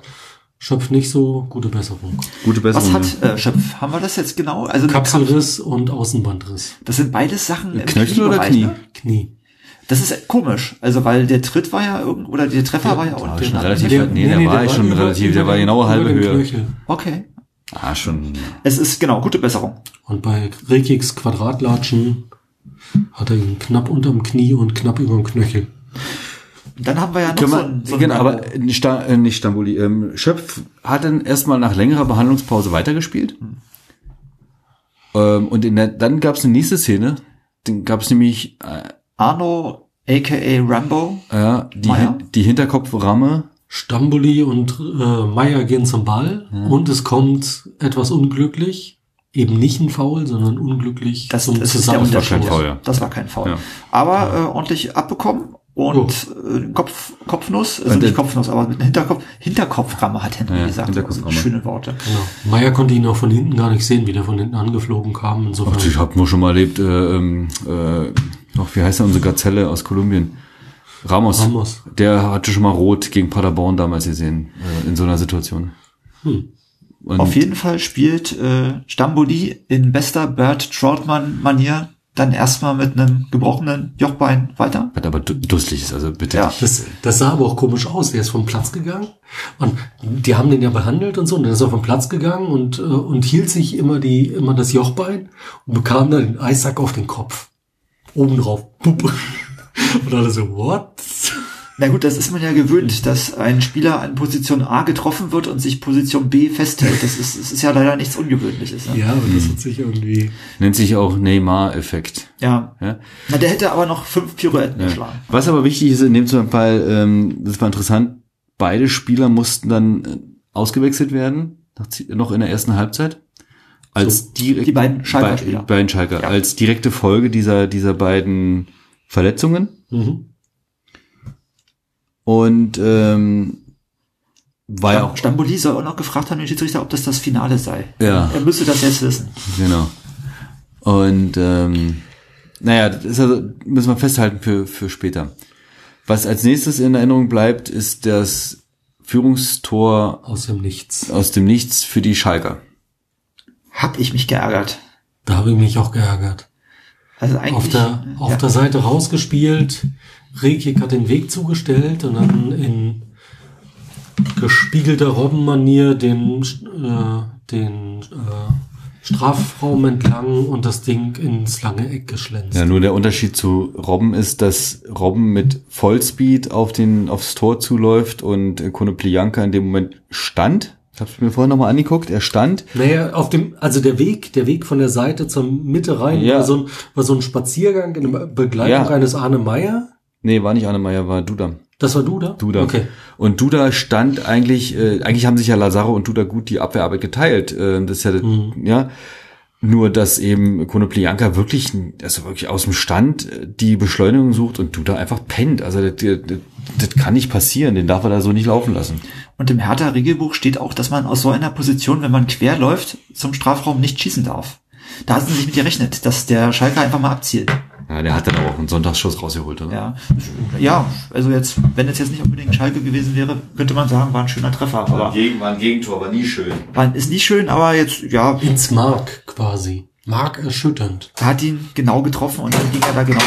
Schöpf nicht so, gute Besserung. Gute Was Besserung. hat äh, Schöpf? Haben wir das jetzt genau? Also Kapselriss und Außenbandriss. das sind beides Sachen im Knöchel oder Kniebereich, Knie? Ne? Knie. Das ist komisch, also weil der Tritt war ja irgend oder der Treffer war ja war unten. schon relativ- nee, der war schon relativ- der war genau über halbe dem Höhe. Knöchel. Okay. Ah, schon. Es ist genau gute Besserung. Und bei Rekiks Quadratlatschen hat er ihn knapp unterm Knie und knapp überm Knöchel. Dann haben wir ja noch Können so wir, ein, so ein genau, aber nicht, Sta nicht Stambuli. Ähm, Schöpf hat dann erstmal nach längerer Behandlungspause weitergespielt. Ähm, und in der, dann gab es eine nächste Szene. Dann gab es nämlich äh, Arno aka Rambo. äh, die, Meier? Die Hinterkopframme. Stambuli und äh, Meier gehen zum Ball und es kommt etwas unglücklich. Eben nicht ein Foul, sondern unglücklich Das, das ist der. Unterschied. kein Foul, ja. Das war kein Foul. Ja. Aber äh, ordentlich abbekommen und äh, Kopf, Kopfnuss, also Und nicht Kopfnuss, aber mit einem Hinterkopf, Hinterkopframme hat Henry Ja, gesagt. Hinterkopframme. Also schöne Worte. Genau. Meier konnte ihn auch von hinten gar nicht sehen, wie der von hinten angeflogen kam. Insofern. Ach, ich habe nur schon mal erlebt, äh, ähm, äh, noch, wie heißt der unsere Gazelle aus Kolumbien? Ramos. Ramos. Der hatte schon mal rot gegen Paderborn damals gesehen, äh, in so einer Situation. Hm. Und Auf jeden Fall spielt äh, Stamboli in bester Bert Troutman-Manier dann erstmal mit einem gebrochenen Jochbein weiter. hat aber du- dusselig ist, also bitte. Ja. Das, das sah aber auch komisch aus. Der ist vom Platz gegangen und die haben den ja behandelt und so. Und dann ist er vom Platz gegangen und, äh, und hielt sich immer die, immer das Jochbein und bekam dann den Eissack auf den Kopf. Oben drauf. Pup. Und alle so, what? Na gut, das ist man ja gewöhnt, dass ein Spieler an Position A getroffen wird und sich Position B festhält. Das ist, das ist ja leider nichts Ungewöhnliches. Ne? Ja, aber das hat sich irgendwie. Nennt sich auch Neymar-Effekt. Ja. Ja? Na, der hätte aber noch fünf Pirouetten geschlagen. Was aber wichtig ist in dem Fall, ähm, das war interessant, beide Spieler mussten dann äh, ausgewechselt werden, noch in der ersten Halbzeit. Als direkt, die beiden Schalker bei-. Beiden Schalker. Ja. Als direkte Folge dieser, dieser beiden Verletzungen. Mhm. Und ähm, war ja auch, Stamboli soll auch noch gefragt haben, den Schiedsrichter, ob das das Finale sei. Ja. Er müsste das jetzt wissen. genau. Und ähm, naja, das ist also, müssen wir festhalten für, für später. Was als nächstes in Erinnerung bleibt, ist das Führungstor Aus dem Nichts. aus dem Nichts für die Schalker. Hab ich mich geärgert. Da habe ich mich auch geärgert. Also eigentlich. Auf der, auf ja. der Seite rausgespielt. Rekik hat den Weg zugestellt und dann in gespiegelter Robbenmanier den, äh, den äh, Strafraum entlang und das Ding ins lange Eck geschlänzt. Ja, nur der Unterschied zu Robben ist, dass Robben mit Vollspeed auf den, aufs Tor zuläuft und äh, Konoplyanka in dem Moment stand. Ich habe mir vorhin nochmal angeguckt. Er stand. Naja, auf dem, also der Weg, der Weg von der Seite zur Mitte rein Ja. war, so ein, war so ein Spaziergang in der Begleitung Ja. eines Arne Meyer. Nee, war nicht Annemeyer, war Duda. Das war du da? Duda. Okay. Und Duda stand eigentlich, äh, eigentlich haben sich ja Lazaro und Duda gut die Abwehrarbeit geteilt. Äh, das ist ja, ja. Nur, dass eben Konoplyanka wirklich, also wirklich aus dem Stand äh, die Beschleunigung sucht und Duda einfach pennt. Also das, das, das kann nicht passieren. Den darf er da so nicht laufen lassen. Und im Hertha-Regelbuch steht auch, dass man aus so einer Position, wenn man quer läuft, zum Strafraum nicht schießen darf. Da hatten sie sich mit gerechnet, dass der Schalker einfach mal abzielt. Ja, der hat dann auch einen Sonntagsschuss rausgeholt, oder? Ja, ja, also jetzt, wenn es jetzt nicht unbedingt Schalke gewesen wäre, könnte man sagen, war ein schöner Treffer. Aber Gegen, war ein Gegentor, aber nie schön. war, ist nicht schön, aber jetzt, ja, Ins Mark quasi. Mark erschütternd. hat ihn genau getroffen und dann ging er da genau,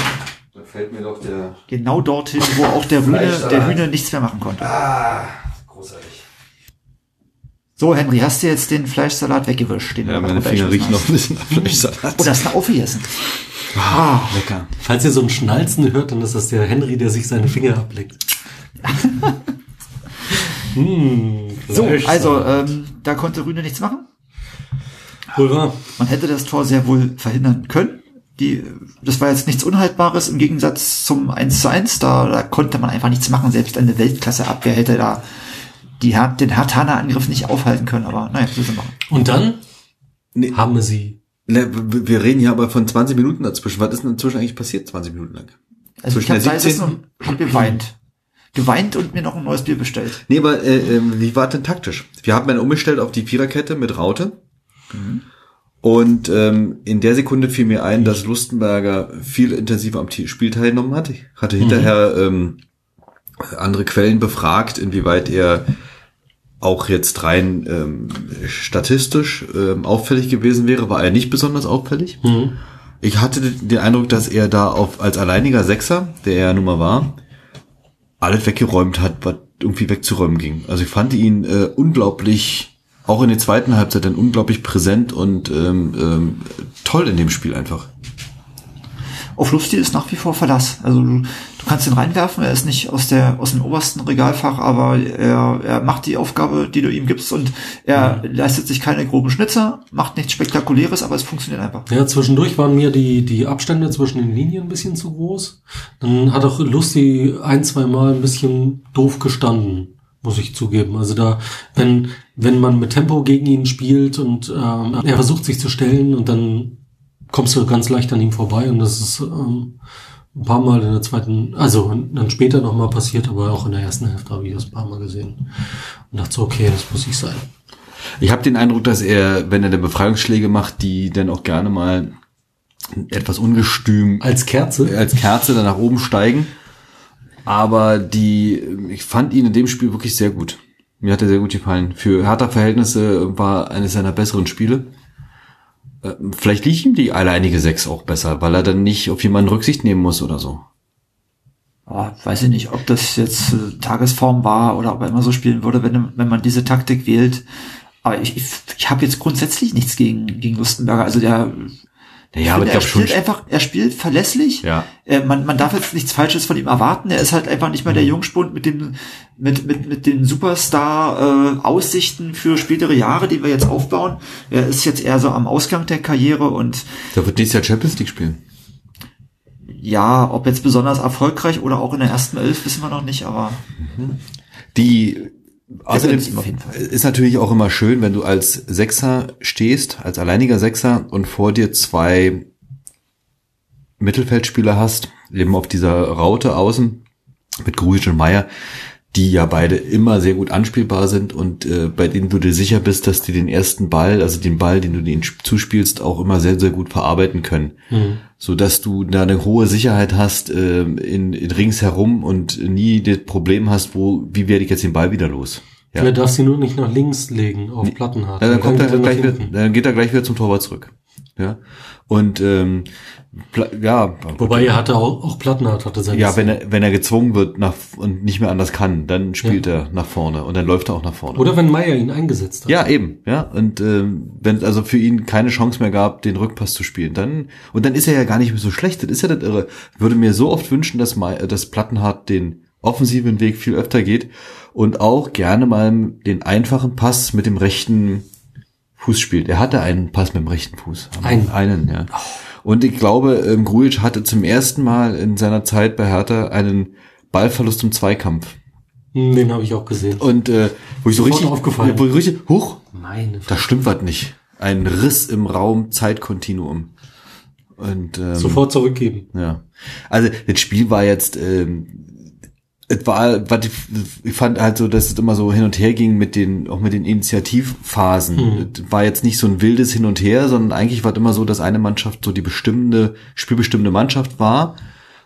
Da fällt mir doch der. genau dorthin, wo auch der Rühne, der Rühne nichts mehr machen konnte. Ah, großartig. So, Henry, hast du jetzt den Fleischsalat weggewischt? Den Ja, du meine noch Finger riechen noch ein bisschen nach Fleischsalat. hast? Oh, das ist eine aufgegessen. Ah, lecker. Falls ihr so ein Schnalzen hört, dann ist das der Henry, der sich seine Finger ableckt. hm, so, Fleischsalat. also, ähm, da konnte Rühne nichts machen. Wohl wahr. Man hätte das Tor sehr wohl verhindern können. Die, das war jetzt nichts Unhaltbares im Gegensatz zum 1 zu 1. Da, da konnte man einfach nichts machen. Selbst eine Weltklasse-Abwehr hätte da die, Her- den Hertaner-Angriff nicht aufhalten können. Aber naja, was will sie machen. Und dann Nee. haben wir sie. Ne, wir reden hier aber von 20 Minuten dazwischen. Was ist denn inzwischen eigentlich passiert, 20 Minuten lang? Also Zwischen ich habe da 17. gesessen und hab geweint. Geweint und mir noch ein neues Bier bestellt. Nee, aber äh, äh, wie war denn taktisch? Wir haben dann umgestellt auf die Viererkette mit Raute. Und ähm, in der Sekunde fiel mir ein, dass Lustenberger viel intensiver am Spiel teilgenommen hat. Ich hatte hinterher ähm, andere Quellen befragt, inwieweit er auch jetzt rein ähm, statistisch ähm, auffällig gewesen wäre, war er nicht besonders auffällig. Mhm. Ich hatte den Eindruck, dass er da auf als alleiniger Sechser, der er nun mal war, alles weggeräumt hat, was irgendwie wegzuräumen ging. Also ich fand ihn äh, unglaublich, auch in der zweiten Halbzeit dann unglaublich präsent und ähm, ähm, toll in dem Spiel einfach. Auf Lufti ist nach wie vor Verlass. Also du, du kannst ihn reinwerfen, er ist nicht aus der aus dem obersten Regalfach, aber er, er macht die Aufgabe, die du ihm gibst und er leistet sich keine groben Schnitzer, macht nichts Spektakuläres, aber es funktioniert einfach. Ja, zwischendurch waren mir die, die Abstände zwischen den Linien ein bisschen zu groß. Dann hat auch Lusti ein, zwei Mal ein bisschen doof gestanden, muss ich zugeben. Also da, wenn, wenn man mit Tempo gegen ihn spielt und ähm, er versucht sich zu stellen und dann kommst du ganz leicht an ihm vorbei und das ist ähm, ein paar Mal in der zweiten, also dann später nochmal passiert, aber auch in der ersten Hälfte habe ich das ein paar Mal gesehen und dachte so, okay, das muss ich sein. Ich habe den Eindruck, dass er, wenn er dann Befreiungsschläge macht, die dann auch gerne mal etwas ungestüm Als Kerze? als Kerze dann nach oben steigen. Aber die, ich fand ihn in dem Spiel wirklich sehr gut. Mir hat er sehr gut gefallen. Für Hertha-Verhältnisse war eines seiner besseren Spiele. Äh, Vielleicht liegt ihm die alleinige Sechs auch besser, weil er dann nicht auf jemanden Rücksicht nehmen muss oder so. Ah, weiß ich nicht, ob das jetzt äh, Tagesform war oder ob er immer so spielen würde, wenn, wenn man diese Taktik wählt. Aber ich, ich, ich habe jetzt grundsätzlich nichts gegen, gegen Lustenberger. Also der, ich Ja, aber er glaube schon. spielt einfach, er spielt verlässlich. Ja. Äh, man, man darf jetzt nichts Falsches von ihm erwarten. Er ist halt einfach nicht mehr der Jungspund mit dem, mit, mit, mit den Superstar-Aussichten für spätere Jahre, die wir jetzt aufbauen. Er ist jetzt eher so am Ausgang der Karriere und Der wird nächstes Jahr Champions League spielen. ja, ob jetzt besonders erfolgreich oder auch in der ersten Elf, wissen wir noch nicht, aber Die außerdem ist natürlich auch immer schön, wenn du als Sechser stehst, als alleiniger Sechser und vor dir zwei Mittelfeldspieler hast, eben auf dieser Raute außen mit Grujic und Meier, die ja beide immer sehr gut anspielbar sind und äh, bei denen du dir sicher bist, dass die den ersten Ball, also den Ball, den du denen zuspielst, auch immer sehr, sehr gut verarbeiten können. Mhm. So dass du da eine hohe Sicherheit hast äh, in, in ringsherum und nie das Problem hast, wo, wie werde ich jetzt den Ball wieder los? Ja. Er darf sie nur nicht nach links legen auf Plattenhardt. Ja, dann kommt er geht gleich wieder, dann geht er gleich wieder zum Torwart zurück. Ja. Und ähm, ja, Wobei er hatte auch, auch Plattenhardt hatte seine ja, wenn er wenn er gezwungen wird nach und nicht mehr anders kann, dann spielt er nach vorne und dann läuft er auch nach vorne. Oder wenn Meier ihn eingesetzt hat. Ja, eben, ja. Und ähm, wenn es also für ihn keine Chance mehr gab, den Rückpass zu spielen, dann und dann ist er ja gar nicht mehr so schlecht. Das ist ja das Irre. Ich würde mir so oft wünschen, dass mal dass Plattenhardt den offensiven Weg viel öfter geht und auch gerne mal den einfachen Pass mit dem rechten Fuß spielt. Er hatte einen Pass mit dem rechten Fuß. Einen. Einen, ja. Und ich glaube, ähm, Grujic hatte zum ersten Mal in seiner Zeit bei Hertha einen Ballverlust im Zweikampf. Hm, Den habe ich auch gesehen. Und äh, wo ich so richtig, aufgefallen. wo ich richtig, huch, Meine da stimmt was nicht. Ein Riss im Raum Zeitkontinuum. Und ähm, Sofort zurückgeben. ja. Also das Spiel war jetzt, ähm, es war, was ich, ich fand halt so, dass es immer so hin und her ging mit den, auch mit den Initiativphasen. Mhm. Es war jetzt nicht so ein wildes Hin und Her, sondern eigentlich war es immer so, dass eine Mannschaft so die bestimmende, spielbestimmende Mannschaft war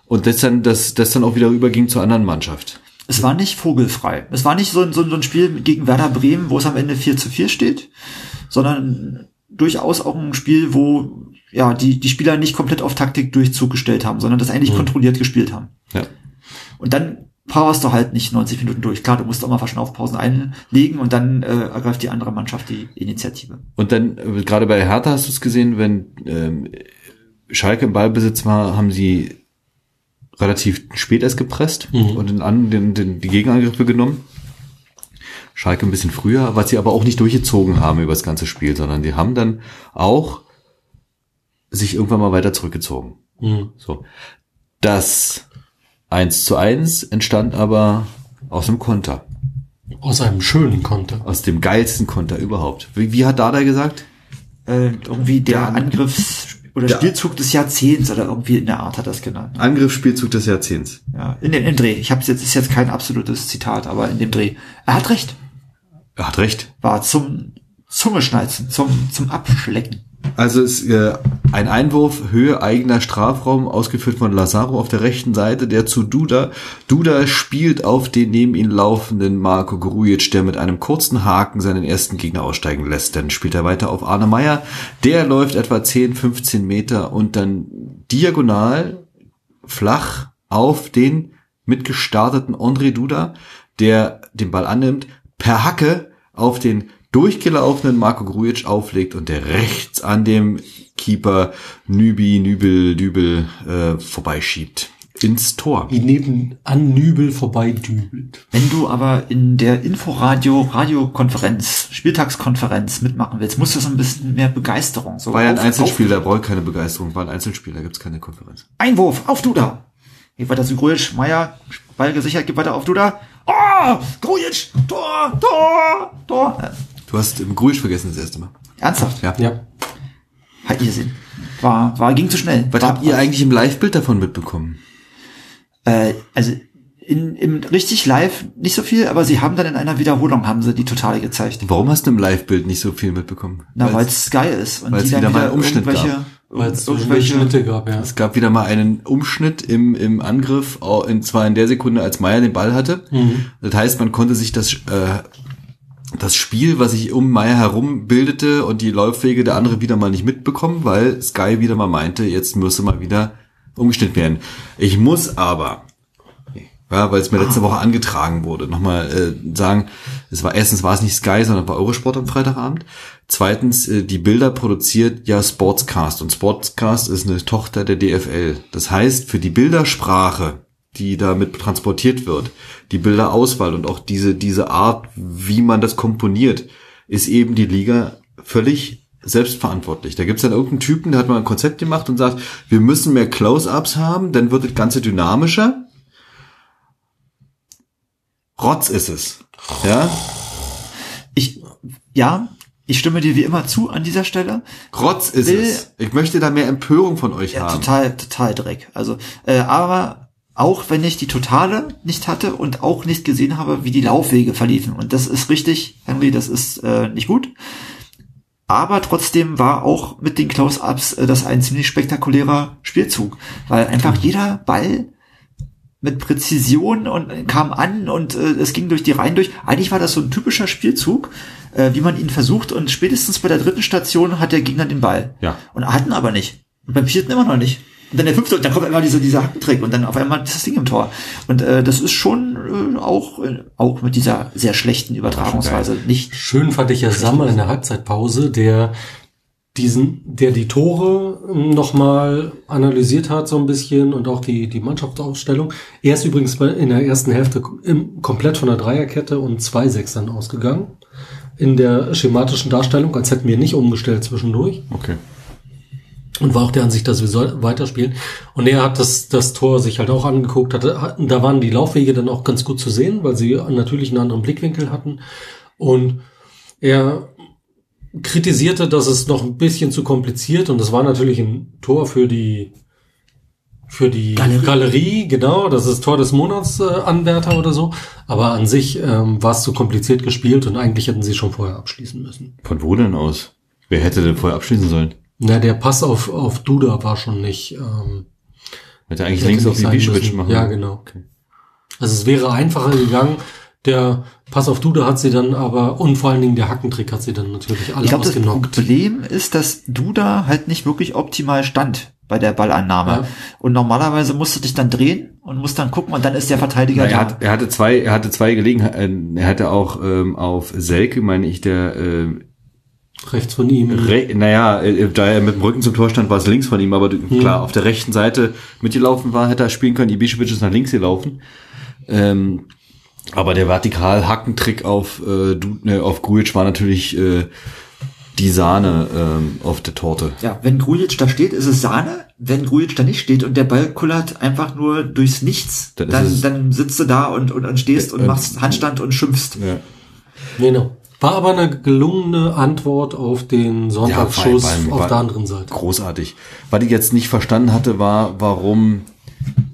und das dann, das, das dann auch wieder überging zur anderen Mannschaft. Es war nicht vogelfrei. Es war nicht so ein, so, ein- Spiel gegen Werder Bremen, wo es am Ende 4 zu 4 steht, sondern durchaus auch ein Spiel, wo ja die, die Spieler nicht komplett auf Taktik durchzugestellt haben, sondern das eigentlich kontrolliert gespielt haben. Ja. Und dann powerst du halt nicht 90 Minuten durch. Klar, du musst auch mal Verschnaufpausen einlegen und dann äh, ergreift die andere Mannschaft die Initiative. Und dann, äh, gerade bei Hertha hast du es gesehen, wenn ähm, Schalke im Ballbesitz war, haben sie relativ spät erst gepresst Mhm. und den, den, den, die Gegenangriffe genommen. Schalke ein bisschen früher, was sie aber auch nicht durchgezogen haben über das ganze Spiel, sondern die haben dann auch sich irgendwann mal weiter zurückgezogen. Mhm. So. Das 1 zu 1 entstand aber aus einem Konter. Aus einem schönen Konter. Aus dem geilsten Konter überhaupt. Wie, wie hat Dada gesagt? Äh, irgendwie der Angriffs- oder Der- Spielzug des Jahrzehnts oder irgendwie in der Art hat er das genannt. Angriffsspielzug des Jahrzehnts. Ja, in dem, im Dreh. Ich habe jetzt ist jetzt kein absolutes Zitat, aber in dem Dreh. Er hat recht. Er hat recht. War zum Zungeschnalzen, zum zum Abschlecken. Also ist äh, ein Einwurf, Höhe eigener Strafraum, ausgeführt von Lazaro auf der rechten Seite, der zu Duda. Duda spielt auf den neben ihn laufenden Marco Grujic, der mit einem kurzen Haken seinen ersten Gegner aussteigen lässt. Dann spielt er weiter auf Arne Meyer. Der läuft etwa 10, 15 Meter und dann diagonal flach auf den mitgestarteten André Duda, der den Ball annimmt, per Hacke auf den durchgelaufenen Marco Grujic auflegt und der rechts an dem Keeper Nübi, Nübel, Dübel äh, vorbeischiebt. Ins Tor. Wie neben an Nübel vorbeidübelt. Wenn du aber in der Inforadio Radiokonferenz, Spieltagskonferenz mitmachen willst, musst du so ein bisschen mehr Begeisterung. So War ja ein Einzelspiel, da braucht keine Begeisterung, war ein Einzelspiel, da gibt's keine Konferenz. Einwurf, auf Duda. Geht weiter zu Grujic, Meier, Ball gesichert, geht weiter auf Duda. Oh, Grujic, Tor, Tor, Tor. Du hast im Grujic vergessen das erste Mal. ernsthaft? Ja. Ja. Hat ihr Sinn. War, war, ging zu schnell. Was war, habt ihr eigentlich im Live-Bild davon mitbekommen? Äh, also in, im richtig live nicht so viel, aber sie haben dann in einer Wiederholung haben sie die totale gezeigt. Warum hast du im Live-Bild nicht so viel mitbekommen? Na, weil Weil's- es geil ist und weil's die dann wieder wieder, mal einen Umschnitt irgendwelche, Weil es Schnitte gab, ja. Es gab wieder mal einen Umschnitt im, im Angriff, in, zwar in der Sekunde, als Meier den Ball hatte. Das heißt, man konnte sich das, äh, das Spiel, was sich um Meier herum bildete und die Laufwege der andere wieder mal nicht mitbekommen, weil Sky wieder mal meinte, jetzt müsse mal wieder umgeschnitten werden. Ich muss aber, ja, weil es mir letzte Woche angetragen wurde, nochmal äh, sagen, es war erstens war es nicht Sky, sondern war Eurosport am Freitagabend. Zweitens, äh, die Bilder produziert ja Sportscast und Sportscast ist eine Tochter der DFL. Das heißt, für die Bildersprache, die damit transportiert wird, die Bilderauswahl und auch diese, diese Art, wie man das komponiert, ist eben die Liga völlig selbstverantwortlich. Da gibt's dann irgendeinen Typen, der hat mal ein Konzept gemacht und sagt, wir müssen mehr Close-ups haben, dann wird das Ganze dynamischer. Rotz ist es. Ja? ich ja, ich stimme dir wie immer zu an dieser Stelle. Rotz ist Will- es. Ich möchte da mehr Empörung von euch Ja, haben. total, total Dreck. Also, äh, aber auch wenn ich die Totale nicht hatte und auch nicht gesehen habe, wie die Laufwege verliefen. Und das ist richtig, Henry, das ist äh, nicht gut. Aber trotzdem war auch mit den Close-Ups äh, das ein ziemlich spektakulärer Spielzug, weil einfach jeder Ball mit Präzision und kam an und äh, es ging durch die Reihen durch. Eigentlich war das so ein typischer Spielzug, äh, wie man ihn versucht und spätestens bei der dritten Station hat der Gegner den Ball. Ja. Und hatten aber nicht. Und beim vierten immer noch nicht. Und dann der fünfte, und dann kommt immer dieser, dieser Hackentrick und dann auf einmal das Ding im Tor. Und äh, das ist schon äh, auch, äh, auch mit dieser sehr schlechten Übertragungsweise nicht. Schön fand ich ja Sammer in der Halbzeitpause, der diesen, der die Tore nochmal analysiert hat so ein bisschen und auch die, die Mannschaftsaufstellung. Er ist übrigens bei- in der ersten Hälfte im, komplett von der Dreierkette und zwei Sechsern ausgegangen. In der schematischen Darstellung, als hätten wir nicht umgestellt zwischendurch. Okay. Und war auch der Ansicht, dass wir weiterspielen. Und er hat das, das Tor sich halt auch angeguckt. Hatte, hat- da waren die Laufwege dann auch ganz gut zu sehen, weil sie natürlich einen anderen Blickwinkel hatten. Und er kritisierte, dass es noch ein bisschen zu kompliziert und das war natürlich ein Tor für die für die Galerie. Galerie, genau, das ist Tor des Monats äh, Anwärter oder so, aber an sich ähm, war es zu kompliziert gespielt und eigentlich hätten sie schon vorher abschließen müssen. Von wo denn aus? Wer hätte denn vorher abschließen sollen? Na, der Pass auf auf Duda war schon nicht ähm, Hätte eigentlich hätte links auf müssen. machen. Ja, genau. Also es wäre einfacher gegangen. Der Pass auf Duda hat sie dann aber und vor allen Dingen der Hackentrick hat sie dann natürlich alle Ich glaube, das ausgenockt. Problem ist, dass Duda halt nicht wirklich optimal stand bei der Ballannahme. Ja. Und normalerweise musst du dich dann drehen und musst dann gucken und dann ist der Verteidiger Na, er, da. hat, er hatte zwei, er hatte zwei Gelegenheiten. Er hatte auch ähm, auf Selke, meine ich, der äh, Rechts von ihm. Re naja, äh, da er mit dem Rücken zum Tor stand, war es links von ihm, aber du- klar, auf der rechten Seite mitgelaufen war, hätte er spielen können. Ibišević ist nach links gelaufen. Ähm, aber der Vertikal-Hackentrick auf, äh, ne, auf Grujic war natürlich äh, die Sahne ähm, auf der Torte. Ja, wenn Grujic da steht, ist es Sahne. Wenn Grujic da nicht steht und der Ball kullert einfach nur durchs Nichts, Dann dann, dann, sitzt du da und, und, und stehst und Äh, machst Handstand und schimpfst. Ja. Genau. War aber eine gelungene Antwort auf den Sonntagsschuss Ja, auf der anderen Seite. Großartig. Was ich jetzt nicht verstanden hatte, war, warum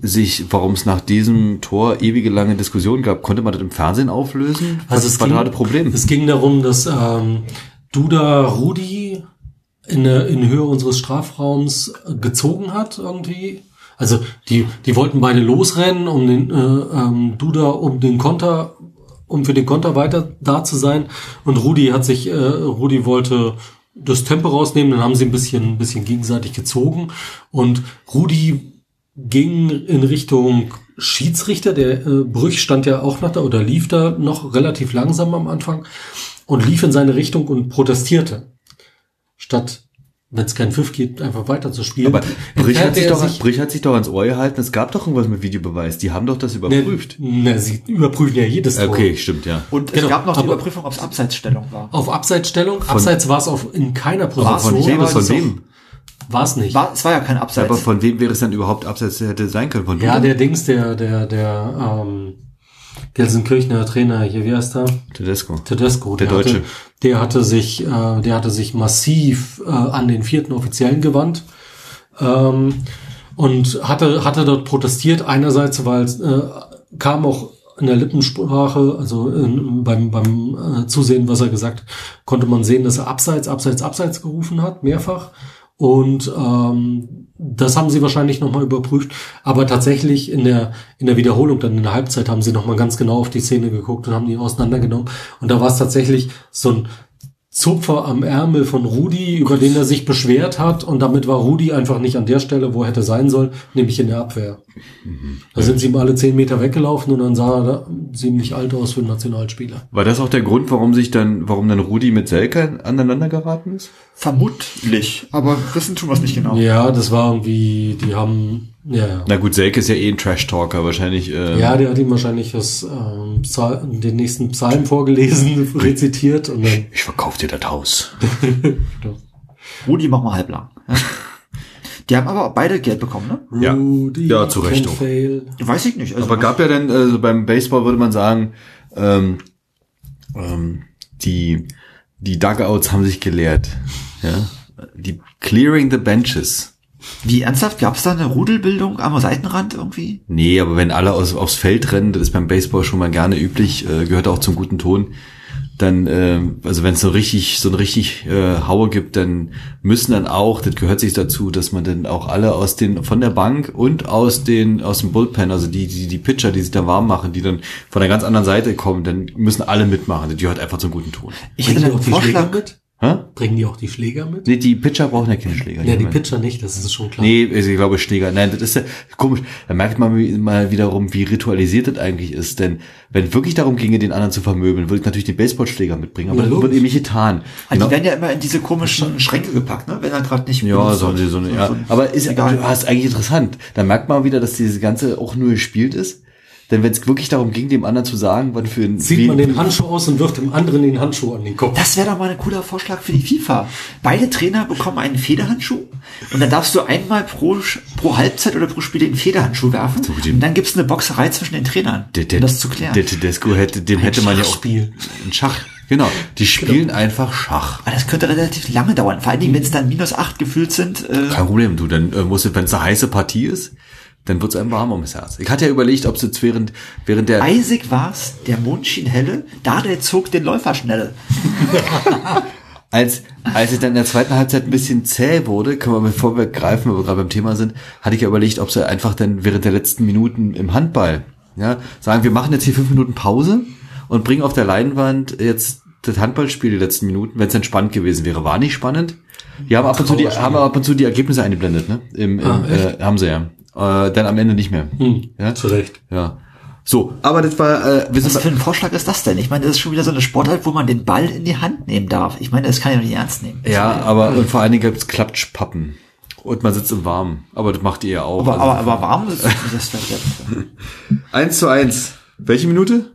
sich, warum es nach diesem Tor ewige lange Diskussionen gab. Konnte man das im Fernsehen auflösen? Also Was es war ging, da das Problem? Es ging darum, dass ähm, Duda Rudi in, in Höhe unseres Strafraums gezogen hat irgendwie. Also die, die wollten beide losrennen, um den äh, ähm, Duda um den Konter, um für den Konter weiter da zu sein. Und Rudi hat sich, äh, Rudi wollte das Tempo rausnehmen, dann haben sie ein bisschen, ein bisschen gegenseitig gezogen. Und Rudi ging in Richtung Schiedsrichter. Der äh, Brüch stand ja auch noch da oder lief da noch relativ langsam am Anfang und lief in seine Richtung und protestierte. Statt, wenn es keinen Pfiff gibt, einfach weiter zu spielen. Aber Brich hat, sich doch, Brich hat sich doch ans Ohr gehalten. Es gab doch irgendwas mit Videobeweis. Die haben doch das überprüft. Ne, ne, sie überprüfen ja jedes Tor. Okay, stimmt, ja. Und Genau, es gab noch die Überprüfung, ob es Abseitsstellung war. Auf Abseitsstellung. Abseits war es auf in keiner Aber Position. von wem? aber Von ist wem? War es nicht. War, es war ja kein Abseits. Aber von wem wäre es dann überhaupt abseits hätte sein können? Von ja, der Dings, der, der, der, ähm, Gelsenkirchener Trainer, hier, wie heißt er? Tedesco. Tedesco. Der hatte, Deutsche. Der hatte sich, äh, der hatte sich massiv äh, an den vierten Offiziellen gewandt ähm, und hatte hatte dort protestiert. Einerseits, weil es äh, kam auch in der Lippensprache, also in, beim beim äh, Zusehen, was er gesagt, hat, konnte man sehen, dass er abseits, abseits, abseits gerufen hat mehrfach. Und ähm, das haben sie wahrscheinlich nochmal überprüft. Aber tatsächlich in der, in der Wiederholung, dann in der Halbzeit, haben sie nochmal ganz genau auf die Szene geguckt und haben die auseinandergenommen. Und da war es tatsächlich so ein Zupfer am Ärmel von Rudi, über den er sich beschwert hat. Und damit war Rudi einfach nicht an der Stelle, wo er hätte sein sollen, nämlich in der Abwehr. Da sind sie ihm alle zehn Meter weggelaufen und dann sah er da ziemlich alt aus für einen Nationalspieler. War das auch der Grund, warum sich dann, warum dann Rudi mit Selke aneinander geraten ist? Vermutlich. Aber wissen tun wir es nicht genau. Ja, das war irgendwie, die haben, ja, ja. Na gut, Selke ist ja eh ein Trash-Talker, wahrscheinlich. Ähm, Ja, der hat ihm wahrscheinlich das, ähm, Psal den nächsten Psalm vorgelesen, rezitiert und dann. Ich verkauf dir das Haus. Rudi, mach mal halblang. Die haben aber beide Geld bekommen, ne? Ja. Rudy Ja, zu Recht auch. fail. Weiß ich nicht. Also Aber gab ja dann, also beim Baseball würde man sagen, ähm, ähm, die, die Dugouts haben sich gelehrt. Ja? Die Clearing the Benches. Wie ernsthaft? Gab es da eine Rudelbildung am Seitenrand irgendwie? Nee, aber wenn alle aus, aufs Feld rennen, das ist beim Baseball schon mal gerne üblich, äh, gehört auch zum guten Ton. Dann, äh, also wenn es so richtig, so ein richtig äh, Haue gibt, dann müssen dann auch, das gehört sich dazu, dass man dann auch alle aus den, von der Bank und aus den, aus dem Bullpen, also die, die, die Pitcher, die sich dann warm machen, die dann von der ganz anderen Seite kommen, dann müssen alle mitmachen. Das gehört einfach zum guten Ton. Ich hätte einen Vorschlag. mit? Hä? Bringen die auch die Schläger mit? Nee, die Pitcher brauchen ja keine Schläger. Ja, die haben- Pitcher nicht, das ist schon klar. Nee, also ich glaube Schläger. Nein, das ist ja komisch. Da merkt man mal wiederum, wie ritualisiert das eigentlich ist. Denn wenn wirklich darum ginge, den anderen zu vermöbeln, würde ich natürlich den Baseballschläger mitbringen. Aber Ja, das wird eben nicht getan. Also Genau. Die werden ja immer in diese komischen Schränke gepackt, ne? Wenn er gerade nicht Ja, so, wird. eine- so, eine, ja. so- Aber ist, egal. du hast eigentlich interessant. Da merkt man wieder, dass dieses Ganze auch nur gespielt ist. Denn wenn es wirklich darum ging, dem anderen zu sagen, was für ein Zieht man den Handschuh aus und wirft dem anderen den Handschuh an den Kopf. Das wäre doch mal ein cooler Vorschlag für die FIFA. Beide Trainer bekommen einen Federhandschuh und dann darfst du einmal pro, pro Halbzeit oder pro Spiel den Federhandschuh werfen So, und dann gibt's eine Boxerei zwischen den Trainern, der, der, um das zu klären. Der Tedesco hätte, dem hätte man ja auch Schachspiel. ein Schach. Genau. Die spielen einfach Schach. Aber das könnte relativ lange dauern, vor allen Dingen, wenn es dann minus acht gefühlt sind. Äh, Kein Problem, du, dann äh, musst du, wenn es eine heiße Partie ist, dann wird's einem warm ums Herz. Ich hatte ja überlegt, ob es jetzt während, während der, eisig war's, der Mond schien helle, da der zog den Läufer schnelle. als, als es dann in der zweiten Halbzeit ein bisschen zäh wurde, können wir, bevor wir greifen, weil wir gerade beim Thema sind, hatte ich ja überlegt, ob sie einfach dann während der letzten Minuten im Handball, ja, sagen, wir machen jetzt hier fünf Minuten Pause und bringen auf der Leinwand jetzt das Handballspiel die letzten Minuten, wenn es dann spannend gewesen wäre. War nicht spannend. Die haben ab und zu die, haben ab und zu die Ergebnisse eingeblendet, ne? Im, im, Ah, äh, haben sie ja. Äh, dann am Ende nicht mehr. Hm, Ja? Zu Recht. Ja. So, aber das war, äh, wir sind Was für ein Vorschlag ist das denn? Ich meine, das ist schon wieder so eine Sportart, wo man den Ball in die Hand nehmen darf. Ich meine, das kann ich doch nicht ernst nehmen. Ja, aber und vor allen Dingen gibt's Klatschpappen. Und man sitzt im Warmen. Aber das macht ihr ja auch. Aber, Also- aber, aber warm ist das vielleicht Eins zu eins. Welche Minute?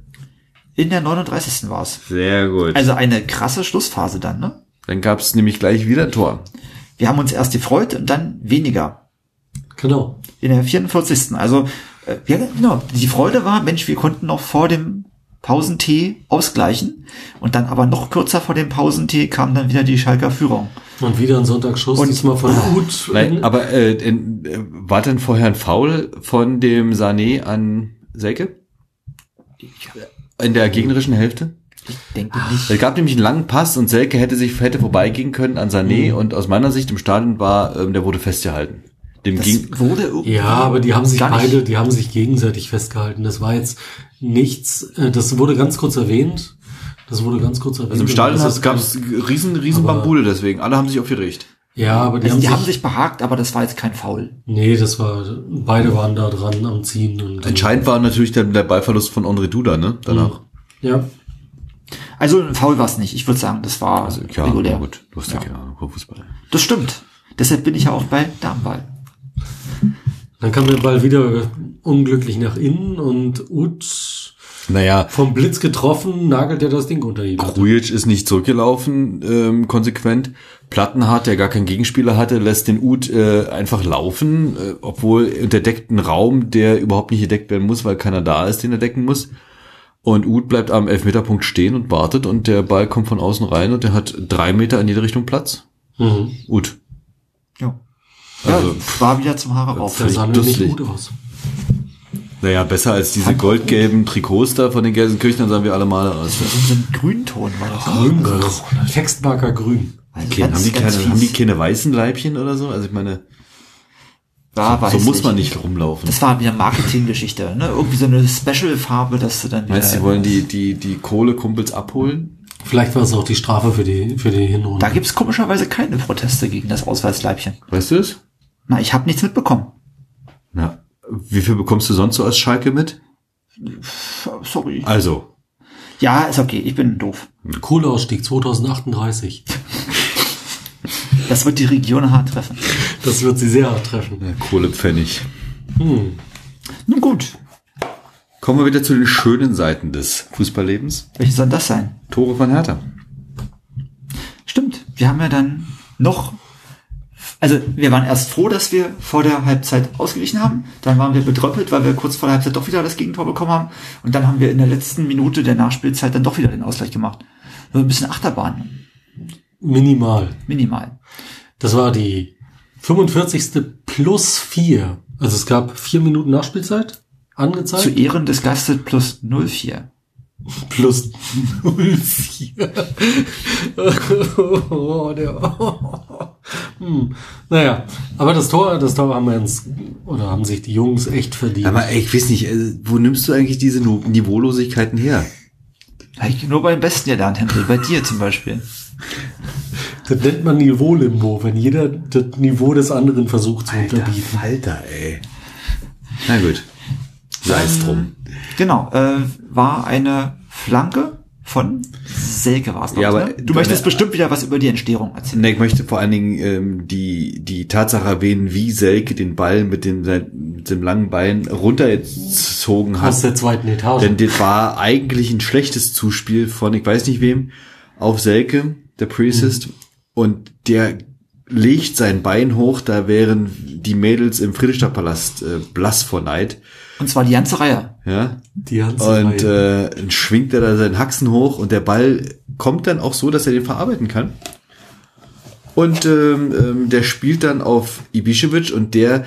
In der 39. war's. Sehr gut. Also eine krasse Schlussphase dann, ne? Dann gab's nämlich gleich wieder ein Tor. Wir haben uns erst gefreut und dann weniger. Genau. In der 44. Also, äh, ja, genau. Die Freude war, Mensch, wir konnten noch vor dem Pausentee ausgleichen. Und dann aber noch kürzer vor dem Pausentee kam dann wieder die Schalker Führung. Und wieder ein Sonntagsschuss, Und- diesmal von Uth. Nein, aber äh, in, äh, war denn vorher ein Foul von dem Sané an Selke? In der gegnerischen Hälfte? Ich denke nicht. Es gab nämlich einen langen Pass und Selke hätte sich hätte vorbeigehen können an Sané und aus meiner Sicht im Stadion war, ähm, der wurde festgehalten. Dem Das ging, wurde Ja, aber die haben sich beide, die haben sich gegenseitig festgehalten. Das war jetzt nichts, äh, das wurde ganz kurz erwähnt. Das wurde ganz kurz erwähnt. also im Stadion gab es riesen, riesen Aber- Bambule deswegen. Alle haben sich aufgeregt. Ja, aber die, Also haben, die sich, haben sich behagt, aber das war jetzt kein Foul. nee, das war, beide waren da dran am Ziehen und, Entscheidend war natürlich der, der Ballverlust von André Duda, ne? Danach. ja. Also ein Foul war es nicht. Ich würde sagen, das war Also, ja, regulär. na gut, du hast ja, Ja. keine Ahnung vom Fußball. Das stimmt. Deshalb bin ich ja auch bei Damenwahl. Dann kam der Ball wieder unglücklich nach innen und Uth Naja, vom Blitz getroffen, nagelt er das Ding unter die Latte. Krujic ist nicht zurückgelaufen, ähm, konsequent. Plattenhardt, der gar keinen Gegenspieler hatte, lässt den Uth äh, einfach laufen, äh, obwohl der deckt einen Raum, der überhaupt nicht gedeckt werden muss, weil keiner da ist, den er decken muss. Und Uth bleibt am Elfmeterpunkt stehen und wartet und der Ball kommt von außen rein und der hat drei Meter in jede Richtung Platz. Mhm. Uth. Ja. Also, ja, war wieder zum Haare auf. Der sah nämlich dusselig. gut aus. Naja, besser als diese goldgelben Trikots da von den Gelsenkirchnern sahen wir alle mal aus. So ein Grünton war das. Grün, Textmarker grün. Also Okay, haben, die keine, haben die keine weißen Leibchen oder so? Also ich meine, war, so weiß muss nicht. man nicht rumlaufen. Das war wieder Marketinggeschichte, ne? Irgendwie so eine Special-Farbe, dass du dann wieder. Meinst du, die wollen die, die, die Kohlekumpels abholen? Vielleicht war es auch die Strafe für die, für die Hinrunde. Da gibt's komischerweise keine Proteste gegen das Ausweisleibchen. Weißt du es? Na, ich habe nichts mitbekommen. Na, wie viel bekommst du sonst so als Schalke mit? Sorry. Also, Ja, ist okay. Ich bin doof. Kohleausstieg 2038. Das wird die Region hart treffen. Das wird sie sehr hart treffen. ja, Kohlepfennig. Hm. Nun gut. Kommen wir wieder zu den schönen Seiten des Fußballlebens. Welches soll das sein? Tore von Hertha. Stimmt. Wir haben ja dann noch, also wir waren erst froh, dass wir vor der Halbzeit ausgeglichen haben. Dann waren wir bedröppelt, weil wir kurz vor der Halbzeit doch wieder das Gegentor bekommen haben. Und dann haben wir in der letzten Minute der Nachspielzeit dann doch wieder den Ausgleich gemacht. So ein bisschen Achterbahn. Minimal. Minimal. Das war die 45. plus vier. Also es gab vier Minuten Nachspielzeit angezeigt. Zu Ehren des Gastes plus 04. plus 04. oh, der, hm. Naja, aber das Tor, das Tor haben wir uns, oder haben sich die Jungs echt verdient. Aber ey, ich weiß nicht, äh, wo nimmst du eigentlich diese Niveaulosigkeiten her? Ich nur beim Besten gelernt, Henry. Bei dir zum Beispiel. Das nennt man Niveau-Limbo, wenn jeder das Niveau des anderen versucht zu unterbieten. Falter, ey. Na gut. Sei es drum. Genau, äh, war eine Flanke von Selke war's glaub Ja, aber ne? Du möchtest bestimmt wieder was über die Entstehung erzählen. Ne, ich möchte vor allen Dingen ähm, die, die Tatsache erwähnen, wie Selke den Ball mit dem, mit dem langen Bein runtergezogen hat. Aus der zweiten Etage. Denn das war eigentlich ein schlechtes Zuspiel von, ich weiß nicht wem, auf Selke, der Priestist. Und der legt sein Bein hoch, da wären die Mädels im Friedrichstadtpalast äh, blass vor Neid. Und zwar die ganze Reihe. Ja. die ganze Und Reihe. äh, dann schwingt er da seinen Haxen hoch und der Ball kommt dann auch so, dass er den verarbeiten kann. Und ähm, ähm, der spielt dann auf Ibišević und der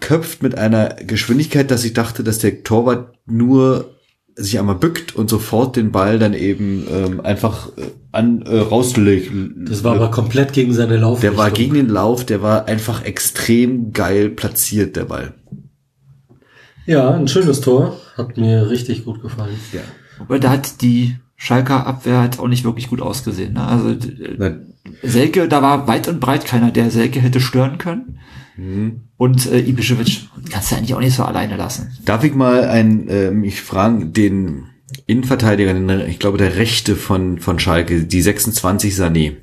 köpft mit einer Geschwindigkeit, dass ich dachte, dass der Torwart nur sich einmal bückt und sofort den Ball dann eben ähm, einfach äh, an äh, rauslegt. das war aber komplett gegen seine Lauf. der war gegen den Lauf, der war einfach extrem geil platziert, der Ball. Ja, ein schönes Tor. Hat mir richtig gut gefallen. Ja. Wobei da hat die Schalker Abwehr hat auch nicht wirklich gut ausgesehen. Ne? Also d- Na, Selke, da war weit und breit keiner, der Selke hätte stören können. Und äh, Ibišević kannst du eigentlich auch nicht so alleine lassen. Darf ich mal ein, äh, mich fragen, den Innenverteidiger, den, ich glaube der Rechte von, von Schalke, die 26 Sané.